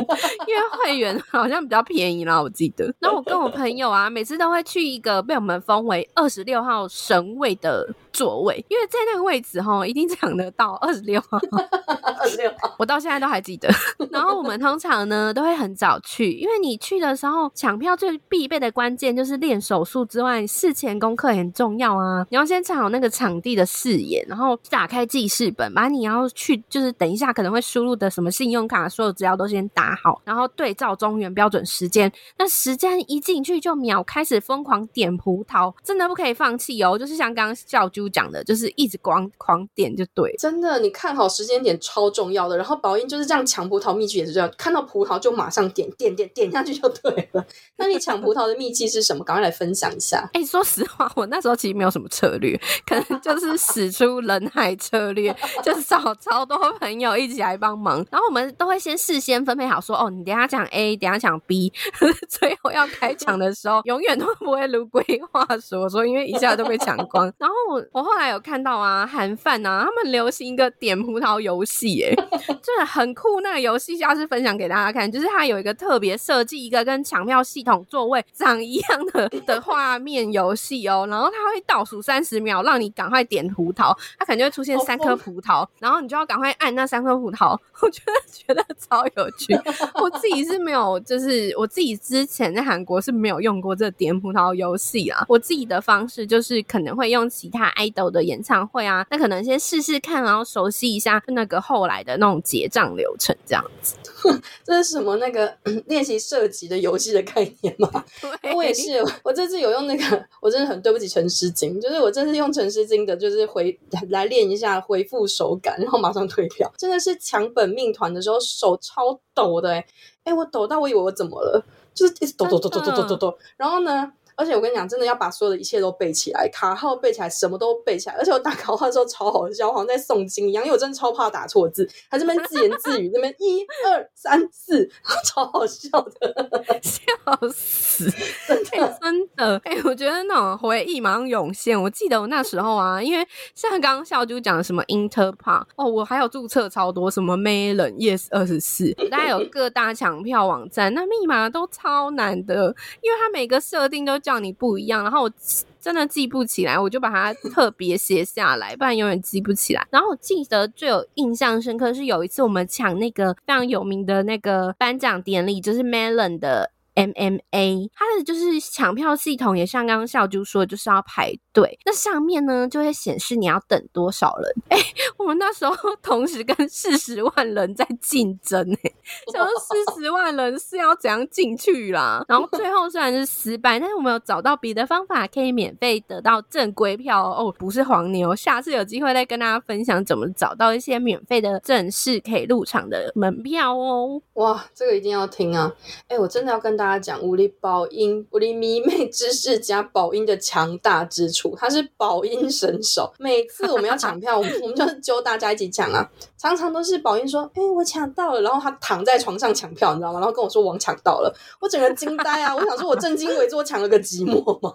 Speaker 2: 因为会员好像比较便宜啦，我记得。然后我跟我朋友啊，每次都会去一个被我们封为二十六号神位的座位，因为在那个位置哈，一定抢得到二十六号。
Speaker 3: 二十六号，
Speaker 2: 我到现在都还记得。然后我们通常呢都会很早去，因为你去的时候抢票最必备的关键就是练手速之外，事前功课也很重要啊，你要先抢好那个。场地的视野，然后打开记事本，把你要去就是等一下可能会输入的什么信用卡所有资料都先打好，然后对照中原标准时间。那时间一进去就秒开始疯狂点葡萄，真的不可以放弃哦！就是像刚刚小猪讲的，就是一直狂狂点就对。
Speaker 3: 真的，你看好时间点超重要的。然后宝英就是这样抢葡萄秘诀也是这样，看到葡萄就马上点点点点下去就对了。那你抢葡萄的秘籍是什么？赶快来分享一下。
Speaker 2: 哎、欸，说实话，我那时候其实没有什么策略，可就是使出人海策略，就是找超多朋友一起来帮忙，然后我们都会先事先分配好说，哦，你等下讲 A，等下讲 B，最后要开抢的时候，永远都不会如规划说说，因为一下都被抢光。然后我我后来有看到啊，韩范啊，他们流行一个点葡萄游戏，哎，真的很酷。那个游戏下次分享给大家看，就是它有一个特别设计一个跟抢票系统座位长一样的的画面游戏哦，然后它会倒数三十秒让你。你赶快点葡萄，它可能就会出现三颗葡萄，然后你就要赶快按那三颗葡萄。我觉得觉得超有趣。我自己是没有，就是我自己之前在韩国是没有用过这点葡萄游戏啊。我自己的方式就是可能会用其他 idol 的演唱会啊，那可能先试试看，然后熟悉一下那个后来的那种结账流程，这样子。
Speaker 3: 这是什么那个 练习射击的游戏的概念吗？对，我也是，我这次有用那个，我真的很对不起陈诗晶，就是我这次用陈诗晶的，就是回来练一下回复手感，然后马上退票。真的是抢本命团的时候手超抖的、欸，哎，我抖到我以为我怎么了，就是一直抖抖抖抖抖抖抖抖，然后呢？而且我跟你讲，真的要把所有的一切都背起来，卡号背起来，什么都背起来。而且我打卡号的时候超好笑，好像在诵经一样，因为我真的超怕打错字，还这边自言自语，那边一二三四，超好笑的，
Speaker 2: 笑死，真的、欸、真的。哎、欸，我觉得那种回忆马上涌现。我记得我那时候啊，因为像刚刚笑就讲什么 Interpark 哦，我还有注册超多什么 Melon Yes 二十四，大概有各大抢票网站，那密码都超难的，因为它每个设定都。叫你不一样，然后我真的记不起来，我就把它 特别写下来，不然永远记不起来。然后我记得最有印象深刻是有一次我们抢那个非常有名的那个颁奖典礼，就是 Melon 的。MMA，它的就是抢票系统也像刚刚笑猪说的，就是要排对。那上面呢就会显示你要等多少人。哎、我们那时候 同时跟四十万人在竞争，哎，就是四十万人是要怎样进去啦？然后最后虽然是失败，但是我们有找到别的方法可以免费得到正规票哦，不是黄牛。下次有机会再跟大家分享怎么找到一些免费的正式可以入场的门票哦。
Speaker 3: 哇，这个一定要听啊！哎、我真的要跟大家。讲武力宝音，武力迷妹知识加宝音的强大之处，他是宝音神手。每次我们要抢票，我们就是揪大家一起抢啊。常常都是宝音说：“哎、我抢到了。”然后他躺在床上抢票，你知道吗？然后跟我说：“王抢到了。”我整个惊呆啊！我想说，我正襟危坐，我抢了个寂寞吗。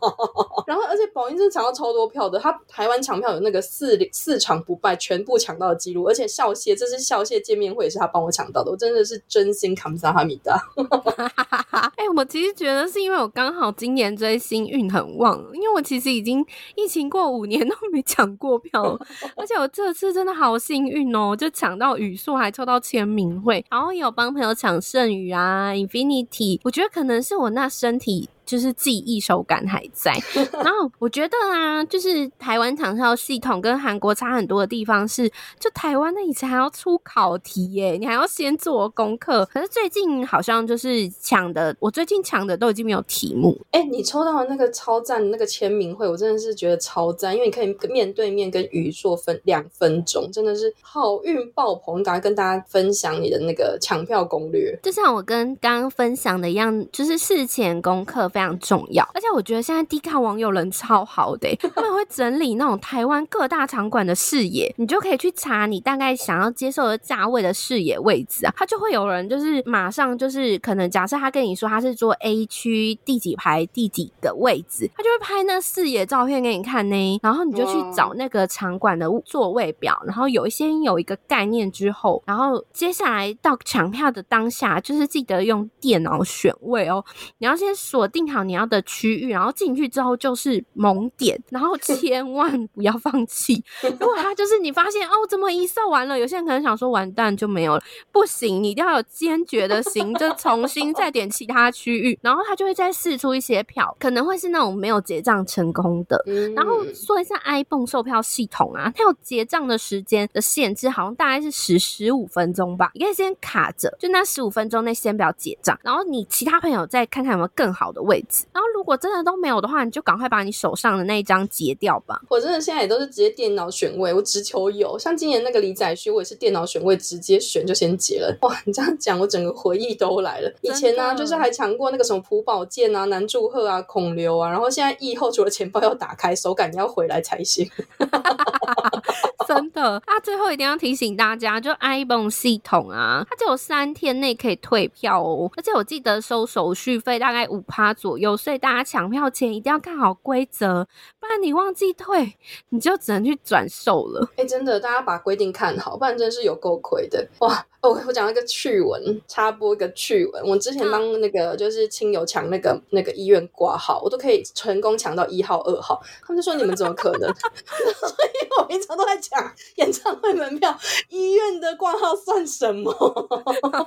Speaker 3: 且宝音真的抢到超多票的。他台湾抢票有那个四四场不败，全部抢到的记录。而且笑谢，这是笑谢见面会，也是他帮我抢到的。我真的是真心感谢哈密达。
Speaker 2: 哎、欸，我其实觉得是因为我刚好今年追星运很旺，因为我其实已经疫情过五年都没抢过票，而且我这次真的好幸运哦，就抢到语硕，还抽到签名会，然后也有帮朋友抢圣宇啊，Infinity，我觉得可能是我那身体。就是记忆手感还在，然后我觉得啊，就是台湾抢票系统跟韩国差很多的地方是，就台湾那以前还要出考题耶，你还要先做功课。可是最近好像就是抢的，我最近抢的都已经没有题目。
Speaker 3: 哎、欸，你抽到的那个超赞的那个签名会，我真的是觉得超赞，因为你可以面对面跟语硕分两分钟，真的是好运爆棚。赶快跟大家分享你的那个抢票攻略，
Speaker 2: 就像我跟刚刚分享的一样，就是事前功课。非常重要，而且我觉得现在低卡网友人超好的，他们会整理那种台湾各大场馆的视野，你就可以去查你大概想要接受的价位的视野位置啊，他就会有人就是马上就是可能假设他跟你说他是坐 A 区第几排第几个位置，他就会拍那视野照片给你看呢，然后你就去找那个场馆的座位表，然后有一些有一个概念之后，然后接下来到抢票的当下，就是记得用电脑选位哦，你要先锁定。定好你要的区域，然后进去之后就是猛点，然后 千万不要放弃。如果他就是你发现哦，怎么一售完了？有些人可能想说完蛋就没有了，不行，你一定要有坚决的心，就重新再点其他区域，然后他就会再试出一些票，可能会是那种没有结账成功的。然后说一下 iPhone 售票系统啊，它有结账的时间的限制，好像大概是十十五分钟吧，你可以先卡着，就那十五分钟内先不要结账，然后你其他朋友再看看有没有更好的位。位置，然后如果真的都没有的话，你就赶快把你手上的那一张截掉吧。
Speaker 3: 我真的现在也都是直接电脑选位，我只求有。像今年那个李宰旭，我也是电脑选位，直接选就先截了。哇，你这样讲，我整个回忆都来了。以前呢、啊，就是还抢过那个什么朴宝剑啊、南柱赫啊、孔刘啊，然后现在疫后除了钱包要打开，手感你要回来才行。
Speaker 2: 真的，那最后一定要提醒大家，就 iPhone 系统啊，它只有三天内可以退票哦，而且我记得收手续费大概五趴左右，所以大家抢票前一定要看好规则，不然你忘记退，你就只能去转售了。
Speaker 3: 哎、真的，大家把规定看好，不然真是有够亏的哇！哦，我讲一个趣闻，插播一个趣闻。我之前帮那个就是亲友抢那个那个医院挂号，我都可以成功抢到一号、二号。他们就说你们怎么可能？所以我平常都在抢演唱会门票，医院的挂号算什么？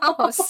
Speaker 2: 好笑，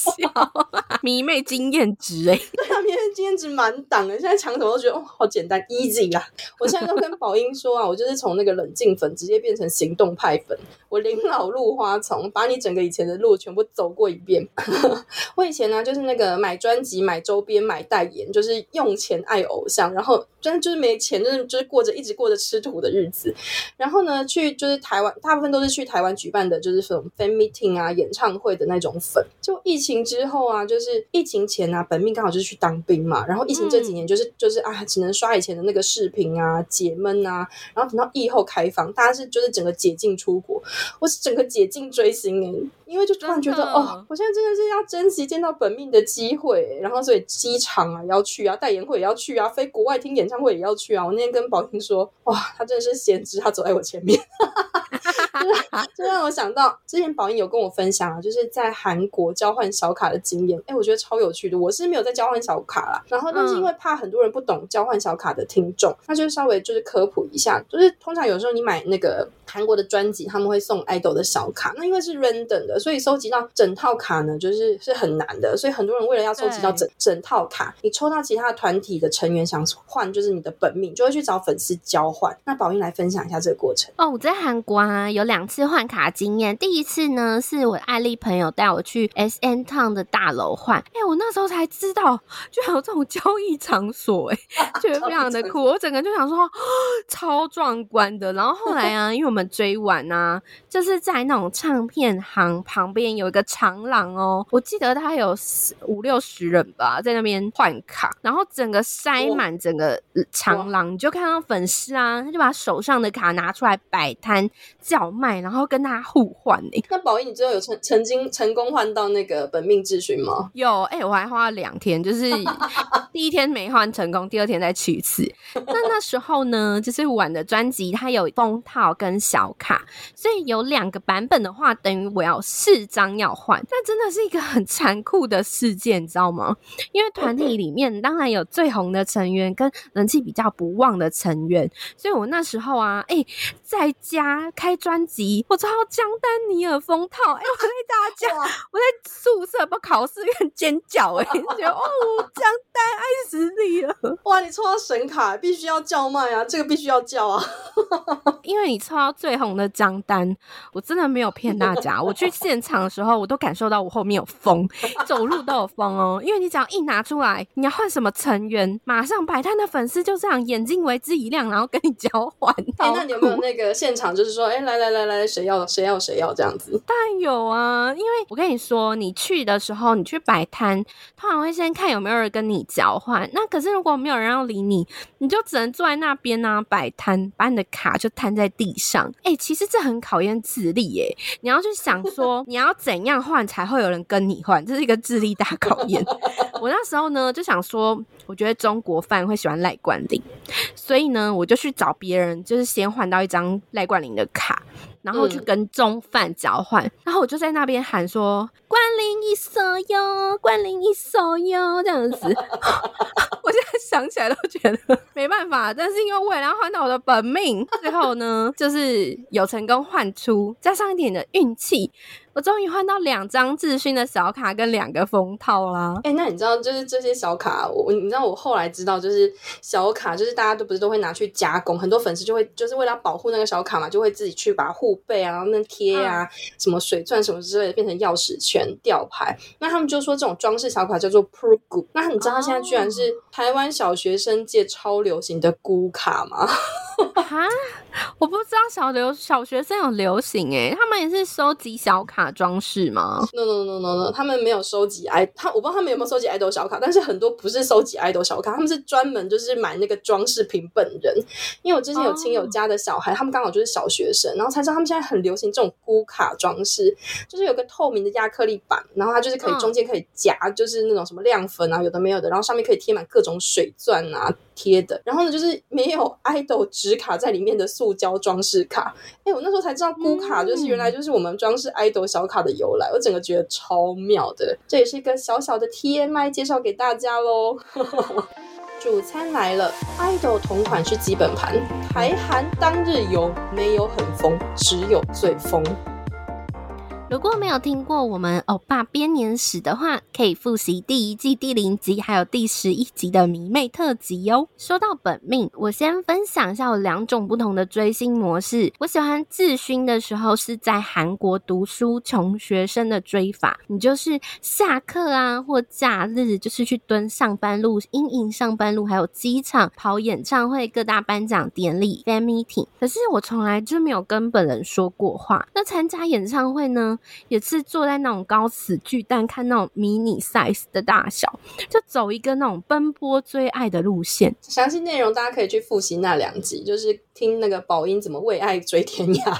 Speaker 2: 迷妹经验值哎。
Speaker 3: 对啊，迷妹经验值满档的。现在抢什么都觉得哦，好简单，easy 啦。我现在都跟宝英说啊，我就是从那个冷静粉直接变成行动派粉。我临老入花丛，把你整个以前的路。全部走过一遍。我以前呢，就是那个买专辑、买周边、买代言，就是用钱爱偶像，然后真的就是没钱，就是就是过着一直过着吃土的日子。然后呢，去就是台湾，大部分都是去台湾举办的，就是这种 fan meeting 啊、演唱会的那种粉。就疫情之后啊，就是疫情前啊，本命刚好就是去当兵嘛。然后疫情这几年，就是、嗯、就是啊，只能刷以前的那个视频啊，解闷啊。然后等到疫后开放，大家是就是整个解禁出国，我是整个解禁追星哎、欸，因为就。突然觉得哦，我现在真的是要珍惜见到本命的机会，然后所以机场啊要去啊，代言会也要去啊，飞国外听演唱会也要去啊。我那天跟宝婷说，哇，他真的是先知，他走在我前面，就让我想到之前宝英有跟我分享啊，就是在韩国交换小卡的经验，哎，我觉得超有趣的。我是没有在交换小卡啦，然后但是因为怕很多人不懂交换小卡的听众，那就稍微就是科普一下，就是通常有时候你买那个韩国的专辑，他们会送爱豆的小卡，那因为是 random 的，所以收。收集到整套卡呢，就是是很难的，所以很多人为了要收集到整整套卡，你抽到其他团体的成员想换，就是你的本命，就会去找粉丝交换。那宝英来分享一下这个过程
Speaker 2: 哦。我在韩国啊有两次换卡经验，第一次呢是我的爱丽朋友带我去 S N Town 的大楼换，哎、欸，我那时候才知道居然有这种交易场所、欸，哎，觉得非常的酷，我整个就想说 超壮观的。然后后来啊，因为我们追完啊，就是在那种唱片行旁边。有一个长廊哦，我记得他有五六十人吧，在那边换卡，然后整个塞满整个长廊，你就看到粉丝啊，他就把手上的卡拿出来摆摊叫卖，然后跟他互换诶。
Speaker 3: 那宝英，你最后有曾曾经成功换到那个本命智询吗？
Speaker 2: 有，哎、欸，我还花了两天，就是 第一天没换成功，第二天再去一次。那那时候呢，就是玩的专辑，它有封套跟小卡，所以有两个版本的话，等于我要四张要换，那真的是一个很残酷的事件，你知道吗？因为团体里面当然有最红的成员跟人气比较不旺的成员，所以我那时候啊，哎、在家开专辑，我抽到江丹尼尔封套，哎、欸，我在大家，我在宿舍不考试院尖叫、欸，哎，觉得哦，江丹爱死你了，
Speaker 3: 哇，你抽到神卡，必须要叫卖啊，这个必须要叫啊，
Speaker 2: 因为你抽到最红的江丹，我真的没有骗大家，我去现场。的时候，我都感受到我后面有风，走路都有风哦。因为你只要一拿出来，你要换什么成员，马上摆摊的粉丝就这样眼睛为之一亮，然后跟你交换。
Speaker 3: 哎、欸，那你有没有那个现场，就是说，哎、欸，来来来来，谁要谁要谁要这样子？
Speaker 2: 当然有啊，因为我跟你说，你去的时候，你去摆摊，通常会先看有没有人跟你交换。那可是如果没有人要理你，你就只能坐在那边呢，摆摊，把你的卡就摊在地上。哎、欸，其实这很考验智力耶。你要去想说，你要。怎样换才会有人跟你换？这是一个智力大考验。我那时候呢就想说，我觉得中国饭会喜欢赖冠霖，所以呢我就去找别人，就是先换到一张赖冠霖的卡，然后去跟中饭交换。嗯、然后我就在那边喊说：“冠霖一手哟，冠霖一手哟。”这样子，我现在想起来都觉得没办法。但是因为为了要换到我的本命，最后呢就是有成功换出，加上一点的运气。我终于换到两张智勋的小卡跟两个封套啦！
Speaker 3: 哎、欸，那你知道，就是这些小卡，我你知道，我后来知道，就是小卡，就是大家都不是都会拿去加工，很多粉丝就会就是为了保护那个小卡嘛，就会自己去把护背啊、然后那贴啊、嗯、什么水钻什么之类的变成钥匙圈、吊牌。那他们就说这种装饰小卡叫做 Pro 菇。那你知道，它现在居然是台湾小学生界超流行的咕卡吗？
Speaker 2: 哈，我不知道小流小学生有流行哎、欸，他们也是收集小卡装饰吗
Speaker 3: ？No no no no no，他们没有收集爱他，我不知道他们有没有收集爱豆小卡，但是很多不是收集爱豆小卡，他们是专门就是买那个装饰品本人。因为我之前有亲友家的小孩，oh. 他们刚好就是小学生，然后才知道他们现在很流行这种咕卡装饰，就是有个透明的亚克力板，然后它就是可以中间可以夹，就是那种什么亮粉啊，有的没有的，然后上面可以贴满各种种水钻啊贴的，然后呢就是没有 idol 纸卡在里面的塑胶装饰卡。哎，我那时候才知道咕卡就是原来就是我们装饰 idol 小卡的由来，我整个觉得超妙的。这也是一个小小的 TMI 介绍给大家喽。主餐来了，idol 同款是基本盘，台韩当日游没有很疯，只有最疯。
Speaker 2: 如果没有听过我们欧巴编年史的话，可以复习第一季第零集，还有第十一集的迷妹特辑哟。说到本命，我先分享一下有两种不同的追星模式。我喜欢自勋的时候是在韩国读书穷学生的追法，你就是下课啊或假日，就是去蹲上班路、阴影上班路，还有机场跑演唱会、各大颁奖典礼 fan meeting。可是我从来就没有跟本人说过话。那参加演唱会呢？也是坐在那种高尺巨蛋看那种迷你 size 的大小，就走一个那种奔波追爱的路线。
Speaker 3: 详细内容大家可以去复习那两集，就是。听那个宝英怎么为爱追天涯？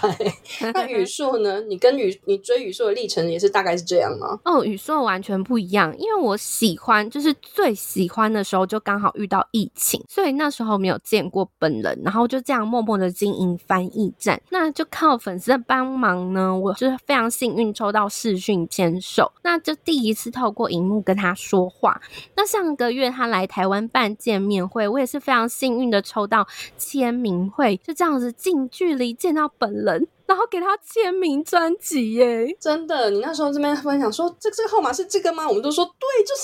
Speaker 3: 欸，那宇硕呢？你跟宇你追宇硕的历程也是大概是这样吗？
Speaker 2: 哦，宇硕完全不一样，因为我喜欢就是最喜欢的时候就刚好遇到疫情，所以那时候没有见过本人，然后就这样默默的经营翻译站，那就靠粉丝的帮忙呢，我就是非常幸幸运抽到视讯签售，那就第一次透过荧幕跟他说话。那上个月他来台湾办见面会，我也是非常幸运的抽到签名会。就这样子近距离见到本人。然后给他签名专辑耶，
Speaker 3: 真的！你那时候这边分享说，这这个号码是这个吗？我们都说对，就是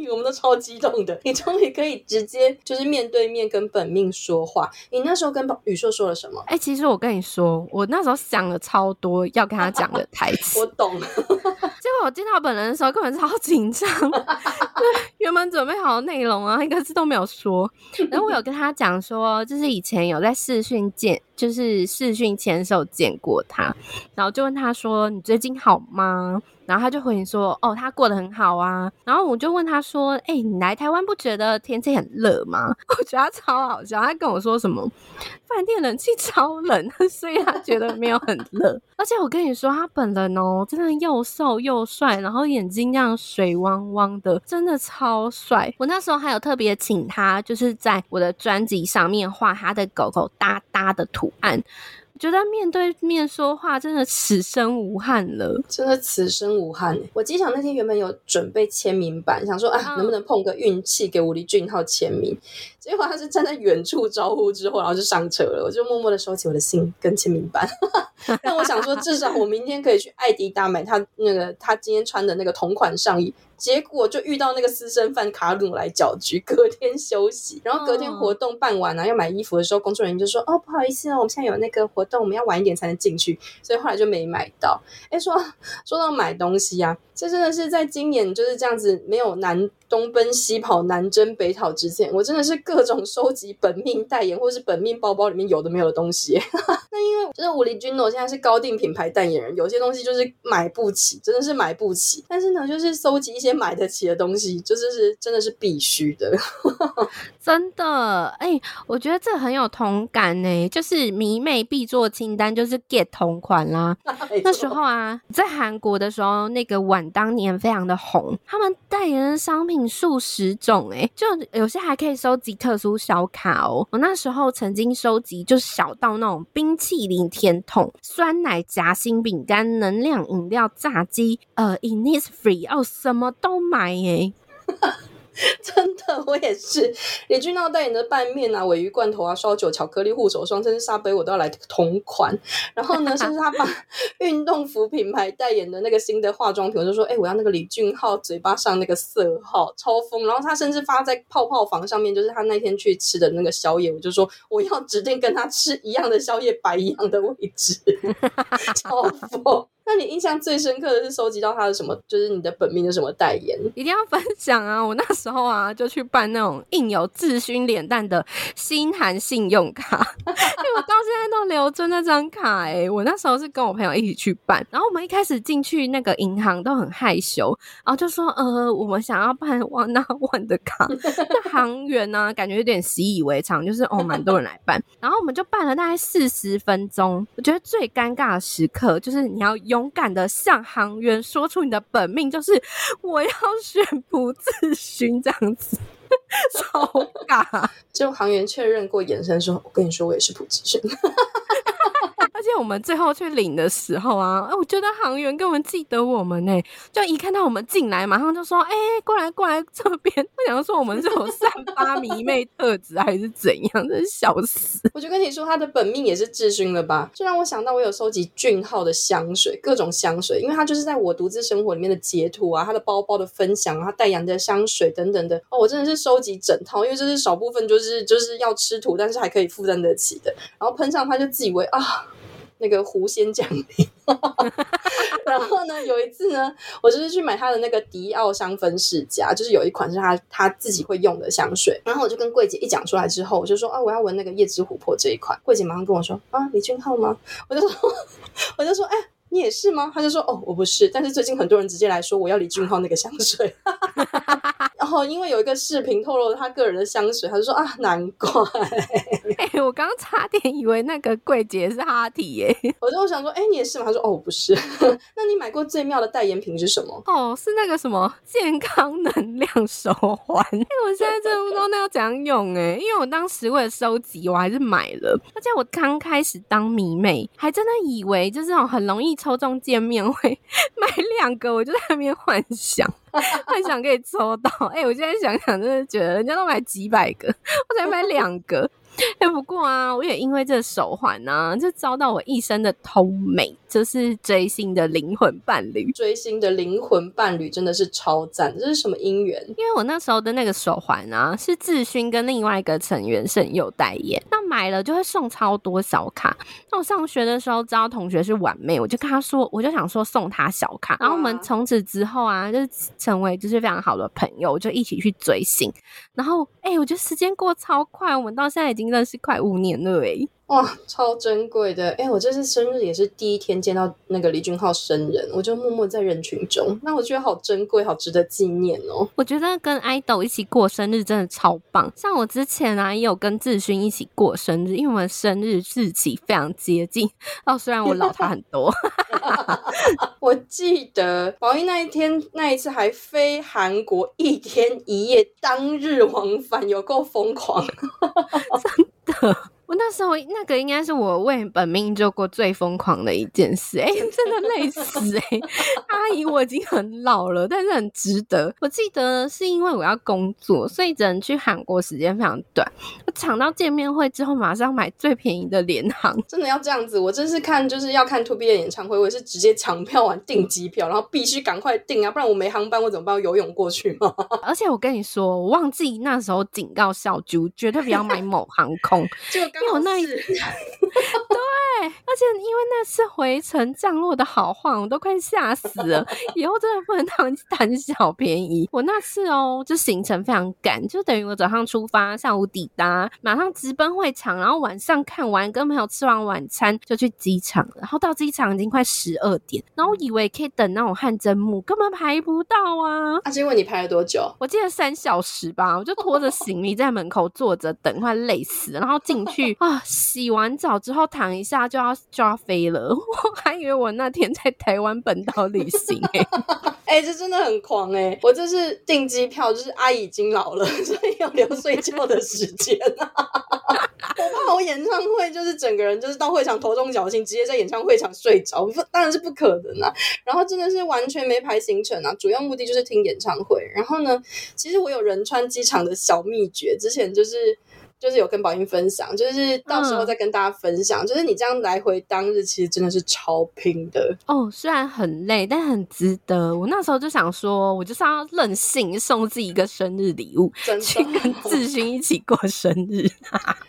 Speaker 3: 你，我们都超激动的。你终于可以直接就是面对面跟本命说话。你那时候跟宇硕说了什么？
Speaker 2: 哎、欸，其实我跟你说，我那时候想了超多要跟他讲的台词。
Speaker 3: 我懂了。结
Speaker 2: 果我见到本人的时候，根本超紧张。对，原本准备好的内容啊，一个字都没有说。然后我有跟他讲说，就是以前有在视讯见。就是视讯牵手见过他，然后就问他说：“你最近好吗？”然后他就回应说：“哦，他过得很好啊。”然后我就问他说：“哎、你来台湾不觉得天气很热吗？” 我觉得他超好笑，他跟我说什么饭店冷气超冷，所以他觉得没有很热。而且我跟你说，他本人哦，真的又瘦又帅，然后眼睛这样水汪汪的，真的超帅。我那时候还有特别请他，就是在我的专辑上面画他的狗狗哒哒的图案。觉得面对面说话真的此生无憾了，
Speaker 3: 真的此生无憾。我机场那天原本有准备签名版，想说啊，能不能碰个运气给吴丽俊浩签名？结果他是站在远处招呼之后，然后就上车了。我就默默的收起我的信跟签名版。但我想说，至少我明天可以去爱迪达买他那个他今天穿的那个同款上衣。结果就遇到那个私生饭卡鲁来搅局，隔天休息，然后隔天活动办完啊，要买衣服的时候，工作人员就说：“哦，不好意思哦，我们现在有那个活动，我们要晚一点才能进去。”所以后来就没买到。哎，说说到买东西啊，这真的是在今年就是这样子，没有难东奔西跑、南征北讨之前，我真的是各种收集本命代言或是本命包包里面有的没有的东西。那因为就是武林君诺，现在是高定品牌代言人，有些东西就是买不起，真的是买不起。但是呢，就是收集一些。买得起的东西，就是是真的是必须的，
Speaker 2: 真的。哎、欸，我觉得这很有同感呢。就是迷妹必做清单，就是 get 同款啦。那时候啊，在韩国的时候，那个碗当年非常的红，他们代言的商品数十种，哎，就有些还可以收集特殊小卡哦。我那时候曾经收集，就小到那种冰淇淋甜筒、酸奶夹心饼干、能量饮料、炸鸡，呃，Innisfree 哦，什么。都买耶，
Speaker 3: 真的，我也是。李俊浩代言的拌面啊、鮪鱼罐头啊、烧酒、巧克力护手霜，甚至沙杯，我都要来同款。然后呢，甚至他把 运动服品牌代言的那个新的化妆品，我就说，哎、我要那个李俊浩嘴巴上那个色号，超疯。然后他甚至发在泡泡房上面，就是他那天去吃的那个宵夜，我就说我要指定跟他吃一样的宵夜，摆一样的位置，超疯。那你印象最深刻的是收集到他的什么？就是你的本命的什么代言？
Speaker 2: 一定要分享啊！我那时候啊，就去办那种印有自勋脸蛋的新韩信用卡，因为我到现在都留着那张卡、欸。哎，我那时候是跟我朋友一起去办，然后我们一开始进去那个银行都很害羞，然后就说：“呃，我们想要办 One One 的卡。”那行员呢，感觉有点习以为常，就是哦，蛮多人来办，然后我们就办了大概四十分钟。我觉得最尴尬的时刻就是你要。勇敢的向航员说出你的本命，就是 我要选朴智勋这样子。超尬。
Speaker 3: 就航员确认过眼神说：“我跟你说，我也是普吉生。”
Speaker 2: 我们最后去领的时候啊，我觉得行员根本记得我们呢，就一看到我们进来，马上就说：“哎、过来过来这边。”我想说我们是有散发迷妹特质还是怎样？真是笑死！
Speaker 3: 我就跟你说，他的本命也是智勋了吧？就让我想到我有收集俊浩的香水，各种香水，因为他就是在我独自生活里面的截图啊，他的包包的分享，他代言的香水等等的哦，我真的是收集整套，因为这是少部分，就是就是要吃土，但是还可以负担得起的，然后喷上他就自以为啊。那个狐仙降临，然后呢，有一次呢，我就是去买他的那个迪奥香氛世家，就是有一款是他他自己会用的香水，然后我就跟柜姐一讲出来之后，我就说啊，我要闻那个夜之琥珀这一款，柜姐马上跟我说啊，李俊浩吗？我就说，我就说，哎。你也是吗？他就说哦，我不是，但是最近很多人直接来说我要李俊浩那个香水，然后因为有一个视频透露了他个人的香水，他就说啊，难怪，
Speaker 2: 哎、欸，我刚刚差点以为那个柜姐是哈提耶，
Speaker 3: 我就想说，哎、欸，你也是吗？他说哦，我不是，那你买过最妙的代言品是什么？
Speaker 2: 哦，是那个什么健康能量手环，我现在真的不知道那要怎样用哎，因为我当时为了收集，我还是买了，而且我刚开始当迷妹，还真的以为就是那种很容易。抽中见面会 买两个，我就在那边幻想，幻想可以抽到。哎、我现在想想，真的觉得人家都买几百个，我才买两个。哎、欸，不过啊，我也因为这手环啊，就遭到我一生的通美，就是追星的灵魂伴侣。
Speaker 3: 追星的灵魂伴侣真的是超赞，这是什么姻缘？
Speaker 2: 因为我那时候的那个手环啊，是智勋跟另外一个成员盛佑代言，那买了就会送超多小卡。那我上学的时候知道同学是玩妹，我就跟他说，我就想说送他小卡，然后我们从此之后啊，就成为就是非常好的朋友，就一起去追星。然后哎、欸，我觉得时间过超快，我们到现在已经。应该是快五年了诶。
Speaker 3: 哇，超珍贵的！哎，我这次生日也是第一天见到那个李俊浩生人，我就默默在人群中，那我觉得好珍贵，好值得纪念哦。
Speaker 2: 我觉得跟爱豆一起过生日真的超棒，像我之前啊也有跟志勋一起过生日，因为我们生日日期非常接近。哦，虽然我老他很多，
Speaker 3: 我记得宝仪那一天那一次还飞韩国一天一夜，当日往返，有够疯狂，
Speaker 2: 真的。我那时候那个应该是我为本命做过最疯狂的一件事，哎、欸，真的累死哎、欸！阿姨，我已经很老了，但是很值得。我记得是因为我要工作，所以只能去韩国，时间非常短。我抢到见面会之后，马上买最便宜的联航。
Speaker 3: 真的要这样子？我真是看就是要看 To B 的演唱会，我也是直接抢票完订机票，然后必须赶快订啊，不然我没航班，我怎么办？我游泳过去吗？
Speaker 2: 而且我跟你说，我忘记那时候警告小猪，绝对不要买某航空。
Speaker 3: 就
Speaker 2: 因为我那一次，对，而且因为那次回程降落的好晃，我都快吓死了。以后真的不能贪贪小便宜。我那次哦，就行程非常赶，就等于我早上出发，下午抵达，马上直奔会场，然后晚上看完，跟朋友吃完晚餐就去机场。然后到机场已经快十二点，然后我以为可以等那种汗蒸幕，根本排不到啊！
Speaker 3: 啊，结果你排了多久？
Speaker 2: 我记得三小时吧，我就拖着行李在门口坐着等，快累死了。然后进去。啊！洗完澡之后躺一下就要就要飞了，我还以为我那天在台湾本岛旅行 哎、欸，
Speaker 3: 哎、欸，这真的很狂哎、欸！我这是订机票，就是阿姨已经老了，所以有留睡觉的时间啊。我怕我演唱会就是整个人就是到会场头重脚轻，直接在演唱会场睡着，当然是不可能啊。然后真的是完全没排行程啊，主要目的就是听演唱会。然后呢，其实我有仁川机场的小秘诀，之前就是。就是有跟宝英分享，就是到时候再跟大家分享。嗯、就是你这样来回当日，其实真的是超拼的
Speaker 2: 哦。虽然很累，但很值得。我那时候就想说，我就是要任性，送自己一个生日礼物，真的去跟 志勋一起过生日。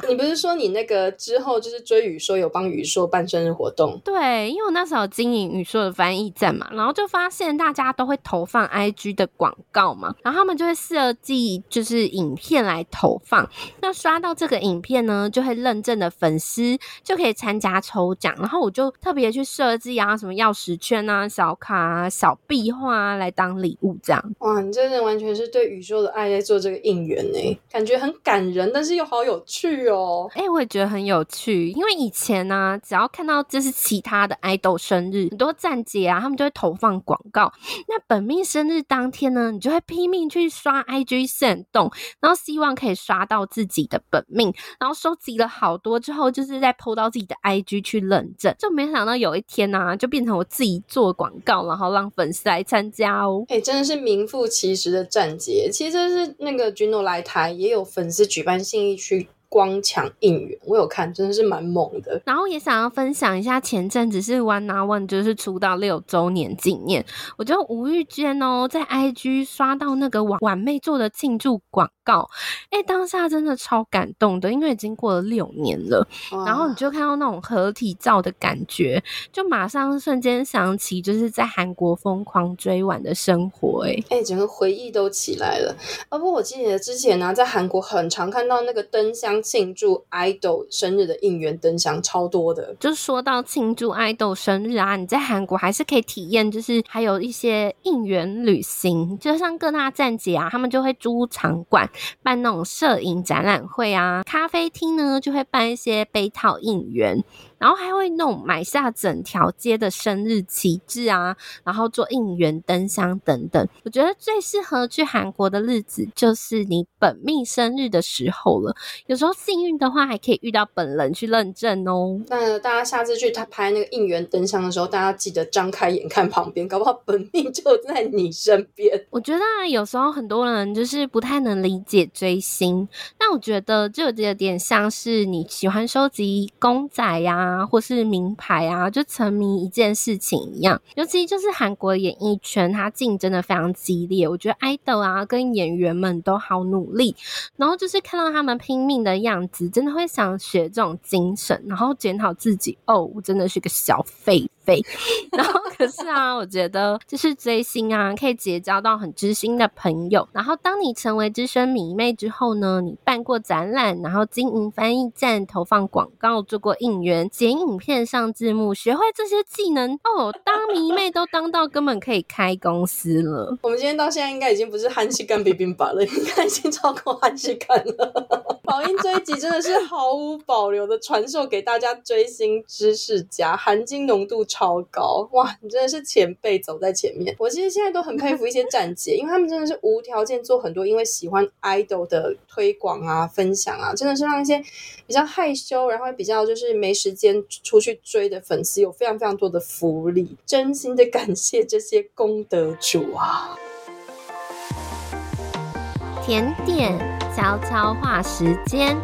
Speaker 3: 你不是说你那个之后就是追宇硕有帮宇硕办生日活动？
Speaker 2: 对，因为我那时候经营宇硕的翻译站嘛，然后就发现大家都会投放 IG 的广告嘛，然后他们就会设计就是影片来投放，那刷。到这个影片呢，就会认证的粉丝就可以参加抽奖。然后我就特别去设计啊，什么钥匙圈啊、小卡啊、小壁画啊，来当礼物这样。
Speaker 3: 哇，你真的完全是对宇宙的爱在做这个应援呢，感觉很感人，但是又好有趣哦。
Speaker 2: 哎、欸，我也觉得很有趣，因为以前呢、啊，只要看到这是其他的爱豆生日，很多站姐啊，他们就会投放广告。那本命生日当天呢，你就会拼命去刷 IG 限动，然后希望可以刷到自己的本命，然后收集了好多之后，就是在 PO 到自己的 IG 去认证。就没想到有一天呢、就变成我自己做广告，然后让粉丝来参加哦。
Speaker 3: 哎、真的是名副其实的站姐。其实是那个 Juno 来台也有粉丝举办信义区。光抢应援，我有看，真的是蛮猛的。
Speaker 2: 然后也想要分享一下，前阵子是 One on One 就是出道六周年纪念，我就无意间哦，在 IG 刷到那个晚晚妹做的庆祝广告，哎，当下真的超感动的，因为已经过了六年了。然后你就看到那种合体照的感觉，就马上瞬间想起就是在韩国疯狂追晚的生活，哎
Speaker 3: 哎，整个回忆都起来了。啊，不过我记得之前呢、啊，在韩国很常看到那个灯箱。庆祝 idol 生日的应援灯箱超多的，
Speaker 2: 就说到庆祝 idol 生日啊，你在韩国还是可以体验，就是还有一些应援旅行，就像各大站姐啊，他们就会租场馆办那种摄影展览会啊，咖啡厅呢就会办一些杯套应援。然后还会弄买下整条街的生日旗帜啊，然后做应援灯箱等等。我觉得最适合去韩国的日子就是你本命生日的时候了。有时候幸运的话，还可以遇到本人去认证哦。
Speaker 3: 那大家下次去他拍那个应援灯箱的时候，大家记得张开眼看旁边，搞不好本命就在你身边。
Speaker 2: 我觉得啊，有时候很多人就是不太能理解追星，但我觉得就有点像是你喜欢收集公仔呀、啊。啊，或是名牌啊，就沉迷一件事情一样。尤其就是韩国演艺圈，它竞争的非常激烈。我觉得 idol 啊，跟演员们都好努力，然后就是看到他们拼命的样子，真的会想学这种精神，然后检讨自己。哦，我真的是个小废。然后可是啊，我觉得就是追星啊，可以结交到很知心的朋友。然后当你成为资深迷妹之后呢，你办过展览，然后经营翻译站，投放广告，做过应援，剪影片上字幕，学会这些技能哦，当迷妹都当到根本可以开公司了。
Speaker 3: 我们今天到现在应该已经不是韩系干冰冰吧了，应该已经超过韩系干了。宝音这一集真的是毫无保留的传授给大家追星知识家，含金浓度超高哇！你真的是前辈走在前面。我其实现在都很佩服一些 站姐，因为他们真的是无条件做很多，因为喜欢 idol 的推广啊、分享啊，真的是让一些比较害羞，然后比较就是没时间出去追的粉丝有非常非常多的福利。真心的感谢这些功德主啊！
Speaker 2: 甜点悄悄话时间，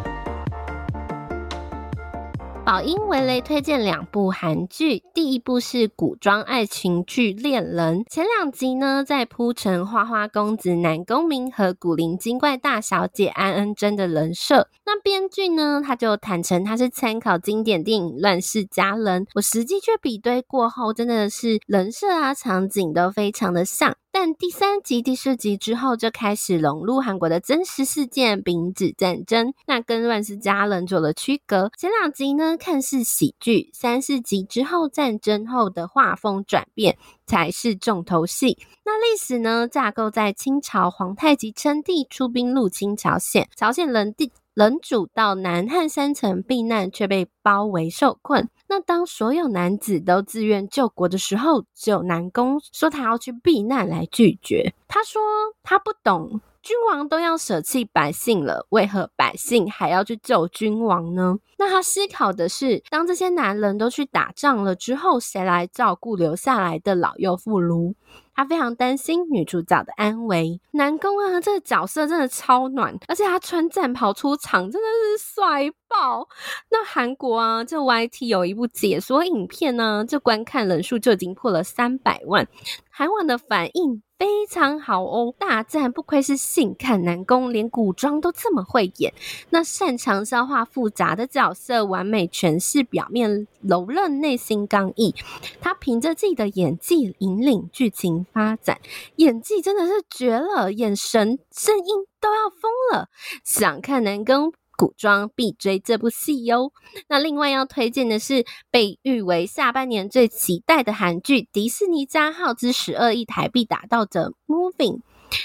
Speaker 2: 宝音微雷推荐两部韩剧。第一部是古装爱情剧《恋人》，前两集呢在铺陈花花公子南宫明和古灵精怪大小姐安恩珍的人设。那编剧呢他就坦承他是参考经典电影《乱世佳人》，我实际去比对过后，真的是人设啊场景都非常的像。但第三集、第四集之后就开始融入韩国的真实事件，并指战争，那跟《乱世佳人》做了区隔。前两集呢看似喜剧，三四集之后战争后的画风转变才是重头戏。那历史呢架构在清朝皇太极称帝出兵入侵朝鲜，朝鲜人地。人主到南汉山城避难，却被包围受困。那当所有男子都自愿救国的时候，只有南宫说他要去避难来拒绝。他说他不懂，君王都要舍弃百姓了，为何百姓还要去救君王呢？那他思考的是，当这些男人都去打仗了之后，谁来照顾留下来的老幼妇孺？他非常担心女主角的安危。南宫啊，这个角色真的超暖，而且他穿战袍出场真的是帅爆。那韩国啊，这 YT 有一部解说影片呢，这观看人数就已经破了三百万。韩网的反应非常好哦，大赞不愧是信看南宫，连古装都这么会演。那擅长消化复杂的角色，完美诠释表面柔韧，内心刚毅。他凭着自己的演技引领剧情。发展演技真的是绝了，眼神、声音都要疯了。想看南宫古装必追这部戏哟。那另外要推荐的是被誉为下半年最期待的韩剧《迪士尼加号之十二亿台币打造的 Moving》。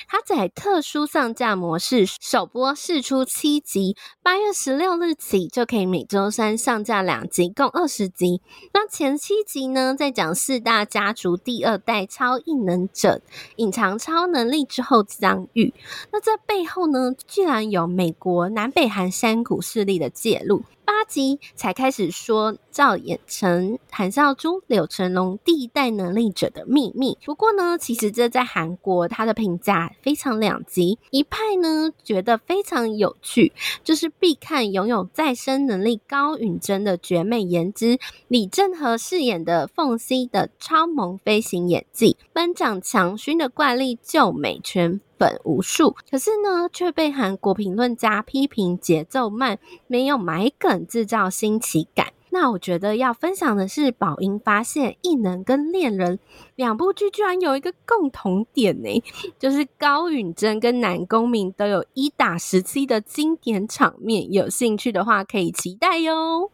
Speaker 2: 它在特殊上架模式首播试出七集，八月十六日起就可以每周三上架两集，共二十集。那前七集呢，在讲四大家族第二代超异能者隐藏超能力之后相遇。那这背后呢，居然有美国南北韩山谷势力的介入。八集才开始说赵寅成、韩孝珠、柳成龙第一代能力者的秘密。不过呢，其实这在韩国他的评价非常两极。一派呢觉得非常有趣，就是必看拥有再生能力高允贞的绝美颜值，李正和饰演的凤熙的超萌飞行演技，班长强勋的怪力救美全粉无数，可是呢，却被韩国评论家批评节奏慢，没有埋梗制造新奇感。那我觉得要分享的是，宝英发现异能跟恋人两部剧居然有一个共同点呢，就是高允贞跟南宫珉都有一打十七的经典场面，有兴趣的话可以期待哟。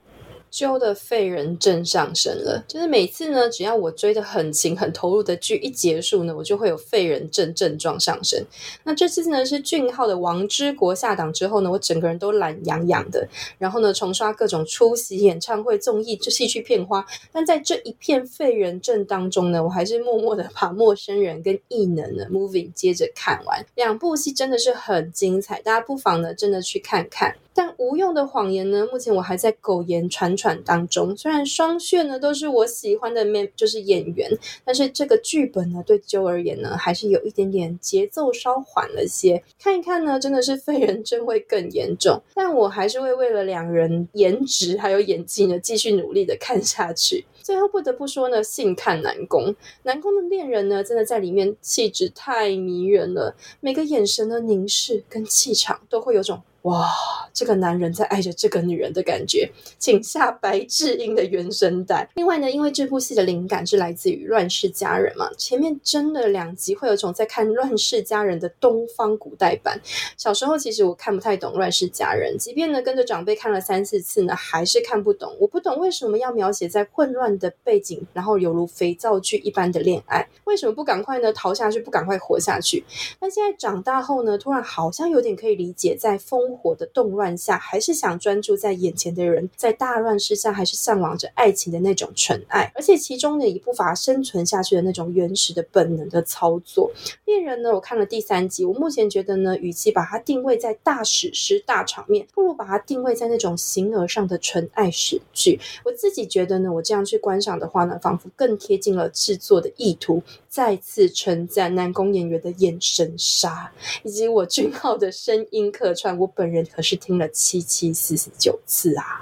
Speaker 3: 揪的废人症上身了，就是每次呢，只要我追的很勤、很投入的剧一结束呢，我就会有废人症症状上身。那这次呢是俊昊的《王之国》下档之后呢，我整个人都懒洋洋的，然后呢重刷各种出席演唱会、综艺、就戏剧片花。但在这一片废人症当中呢，我还是默默的把《陌生人》跟《异能》的 Moving 接着看完。两部戏真的是很精彩，大家不妨呢真的去看看。但无用的谎言呢，目前我还在苟延残喘当中。虽然双线呢都是我喜欢的面，就是演员，但是这个剧本呢，对啾而言呢，还是有一点点节奏稍缓了些。看一看呢，真的是废人症会更严重。但我还是会为了两人颜值还有演技呢，继续努力的看下去。最后不得不说呢，信看南宫，南宫的恋人呢，真的在里面气质太迷人了，每个眼神的凝视跟气场都会有种。哇，这个男人在爱着这个女人的感觉，请下白智英的原声带。另外呢，因为这部戏的灵感是来自于《乱世佳人》嘛，前面真的两集会有种在看《乱世佳人》的东方古代版。小时候其实我看不太懂《乱世佳人》，即便呢跟着长辈看了三四次呢，还是看不懂。我不懂为什么要描写在混乱的背景，然后犹如肥皂剧一般的恋爱，为什么不赶快呢逃下去，不赶快活下去？但现在长大后呢，突然好像有点可以理解，在风。火的动乱下，还是想专注在眼前的人；在大乱世下，还是向往着爱情的那种纯爱。而且其中呢，也不乏生存下去的那种原始的本能的操作。恋人呢，我看了第三集，我目前觉得呢，与其把它定位在大史诗、大场面，不如把它定位在那种形而上的纯爱史剧。我自己觉得呢，我这样去观赏的话呢，仿佛更贴近了制作的意图。再次称赞南宫演员的眼神杀，以及我俊昊的声音客串，我本人可是听了七七四十九次啊！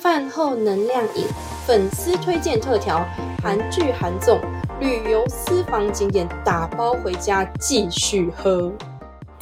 Speaker 3: 饭后能量饮，粉丝推荐特调，韩剧韩综、旅游私房景点，打包回家继续喝。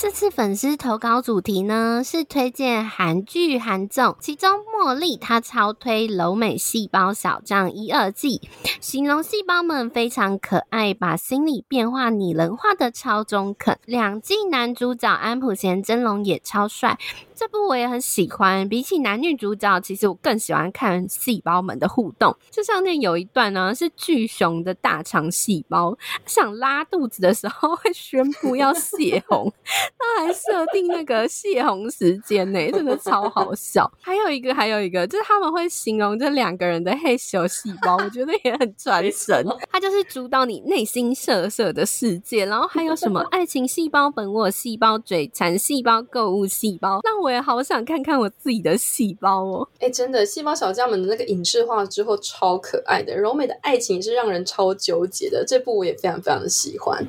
Speaker 2: 这次粉丝投稿主题呢，是推荐韩剧韩综，其中茉莉她超推《柔美细胞小将》一二季，形容细胞们非常可爱，把心理变化拟人化的超中肯。两季男主角安普贤、真龙也超帅。这部我也很喜欢，比起男女主角，其实我更喜欢看细胞们的互动。就像那有一段呢，是巨熊的大肠细胞想拉肚子的时候，会宣布要泄洪，他还设定那个泄洪时间呢，真的超好笑。还有一个，还有一个，就是他们会形容这两个人的嘿咻细胞，我觉得也很传神。它就是主导你内心色色的世界，然后还有什么爱情细胞、本我细胞、嘴馋细胞、购物细胞，让我。我也好想看看我自己的细胞哦！
Speaker 3: 哎，真的，细胞小将们的那个影视化之后超可爱的，柔美的爱情是让人超纠结的。这部我也非常非常的喜欢。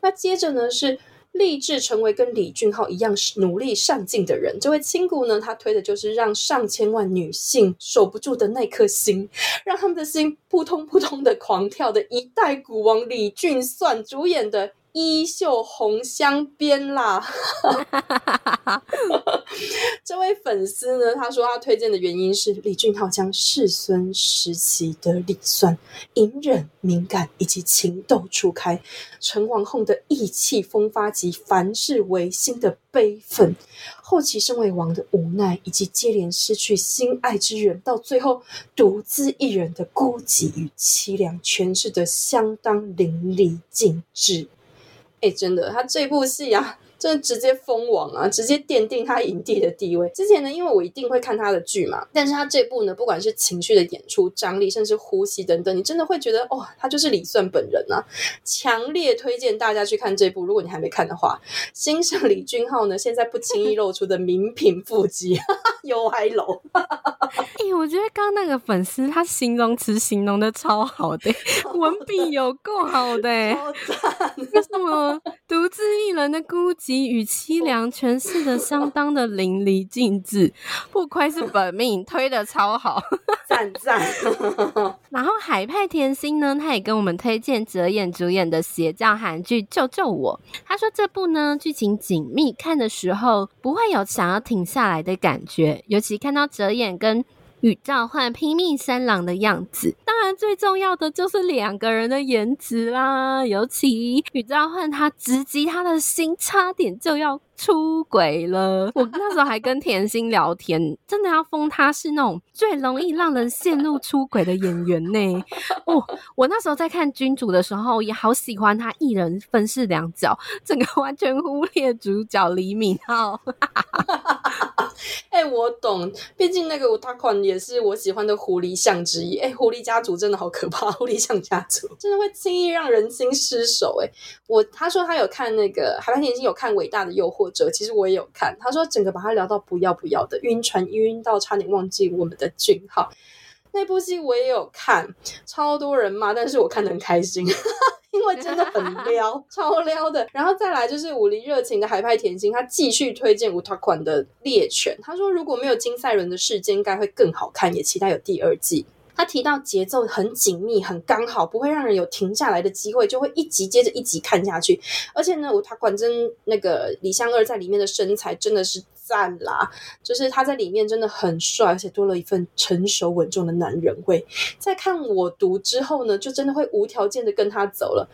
Speaker 3: 那接着呢是立志成为跟李俊昊一样努力上进的人。这位亲骨呢，他推的就是让上千万女性守不住的那颗心，让他们的心扑通扑通的狂跳的一代股王李俊算主演的。衣袖红镶边啦。这位粉丝呢，他说他推荐的原因是李俊浩将世孙时期的李算隐忍、敏感以及情窦初开，成王后的意气风发及凡事违心的悲愤，后期身为王的无奈，以及接连失去心爱之人，到最后独自一人的孤寂与凄凉，诠释得相当淋漓尽致。哎，真的，他这部戏啊。真的直接封王啊，直接奠定他影帝的地位。之前呢，因为我一定会看他的剧嘛，但是他这部呢，不管是情绪的演出、张力，甚至呼吸等等，你真的会觉得，哦，他就是李算本人啊！强烈推荐大家去看这部，如果你还没看的话，欣赏李俊昊呢，现在不轻易露出的名品腹肌，又歪楼。哎、
Speaker 2: 欸，我觉得刚刚那个粉丝他形容词形容的超好的，文笔有够好的，超赞！为什么独自一人的孤寂？与凄凉诠释的相当的淋漓尽致，不愧是本命，推的超好，
Speaker 3: 赞 赞。
Speaker 2: 然后海派甜心呢，他也跟我们推荐泽演主演的邪教韩剧《救救我》。他说这部呢剧情紧密，看的时候不会有想要停下来的感觉，尤其看到泽演跟宇兆焕拼命三郎的样子，当然最重要的就是两个人的颜值啦。尤其宇兆焕他直击他的心，差点就要出轨了。我那时候还跟甜心聊天，真的要封他是那种最容易让人陷入出轨的演员呢。哦，我那时候在看君主的时候，也好喜欢他一人分饰两角，整个完全忽略主角李敏镐。
Speaker 3: 哎、我懂，毕竟那个我他款也是我喜欢的狐狸相之一。哎、狐狸家族真的好可怕，狐狸相家族真的会轻易让人心失守。哎，我他说他有看那个海派甜心有看《伟大的诱惑者》，其实我也有看。他说整个把他聊到不要不要的，晕船晕到差点忘记我们的俊昊。那部戏我也有看，超多人骂，但是我看得很开心。因为真的很撩，超撩的。然后再来就是武林热情的海派甜心，他继续推荐五套款的猎犬。他说如果没有金赛伦的事件，应该会更好看，也期待有第二季。他提到节奏很紧密，很刚好，不会让人有停下来的机会，就会一集接着一集看下去。而且呢，五套款真那个李相二在里面的身材真的是。赞啦！就是他在里面真的很帅，而且多了一份成熟稳重的男人味。在看我读之后呢，就真的会无条件的跟他走了。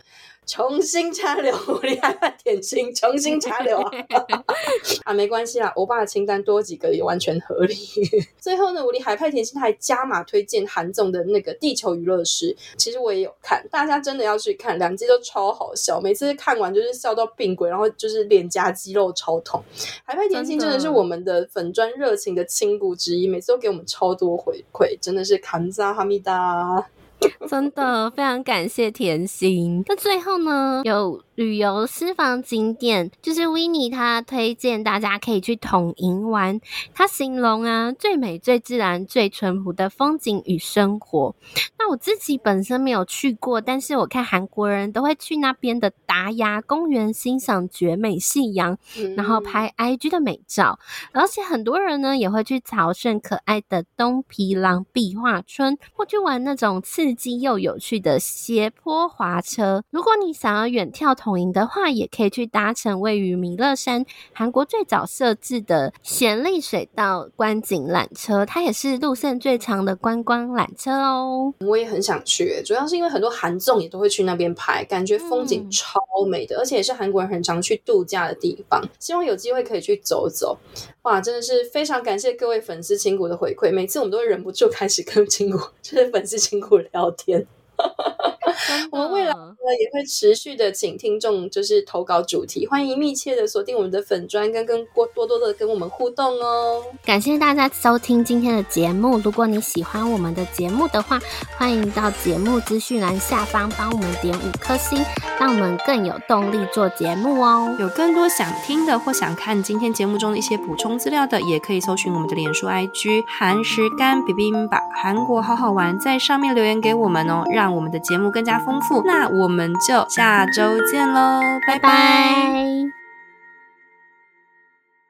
Speaker 3: 重新插柳，我离海派甜心重新插柳啊 啊，没关系啦，欧巴的清单多几个也完全合理。最后呢，我离海派甜心还加码推荐韩总的那个《地球娱乐师》，其实我也有看，大家真的要去看，两集都超好笑，每次看完就是笑到病鬼，然后就是脸颊肌肉超痛。海派甜心真的是我们的粉砖热情的亲骨之一，每次都给我们超多回馈，真的是扛扎哈密达。
Speaker 2: 真的非常感谢甜心。那最后呢，有。旅游私房景点就是 Winnie 他推荐大家可以去统营玩，他形容啊最美、最自然、最淳朴的风景与生活。那我自己本身没有去过，但是我看韩国人都会去那边的达雅公园欣赏绝美夕阳，然后拍 IG 的美照。而且很多人呢也会去朝圣可爱的东皮郎壁画村，或去玩那种刺激又有趣的斜坡滑车。如果你想要远眺，统营的话，也可以去搭乘位于弥勒山韩国最早设置的咸丽水道观景缆车，它也是路线最长的观光缆车哦。
Speaker 3: 我也很想去，主要是因为很多韩综也都会去那边拍，感觉风景超美的，嗯、而且也是韩国人很常去度假的地方。希望有机会可以去走走。哇，真的是非常感谢各位粉丝亲骨的回馈，每次我们都会忍不住开始跟亲骨，就是粉丝亲骨聊聊天。我们未来呢也会持续的请听众就是投稿主题，欢迎密切的锁定我们的粉砖，跟跟多多多的跟我们互动哦。
Speaker 2: 感谢大家收听今天的节目，如果你喜欢我们的节目的话，欢迎到节目资讯栏下方帮我们点五颗星，让我们更有动力做节目哦。
Speaker 3: 有更多想听的或想看今天节目中的一些补充资料的，也可以搜寻我们的脸书 IG 韩食干 bibimbap 韩国好好玩，在上面留言给我们哦，让我们的节目更加丰富。那我们就下周见喽，拜拜。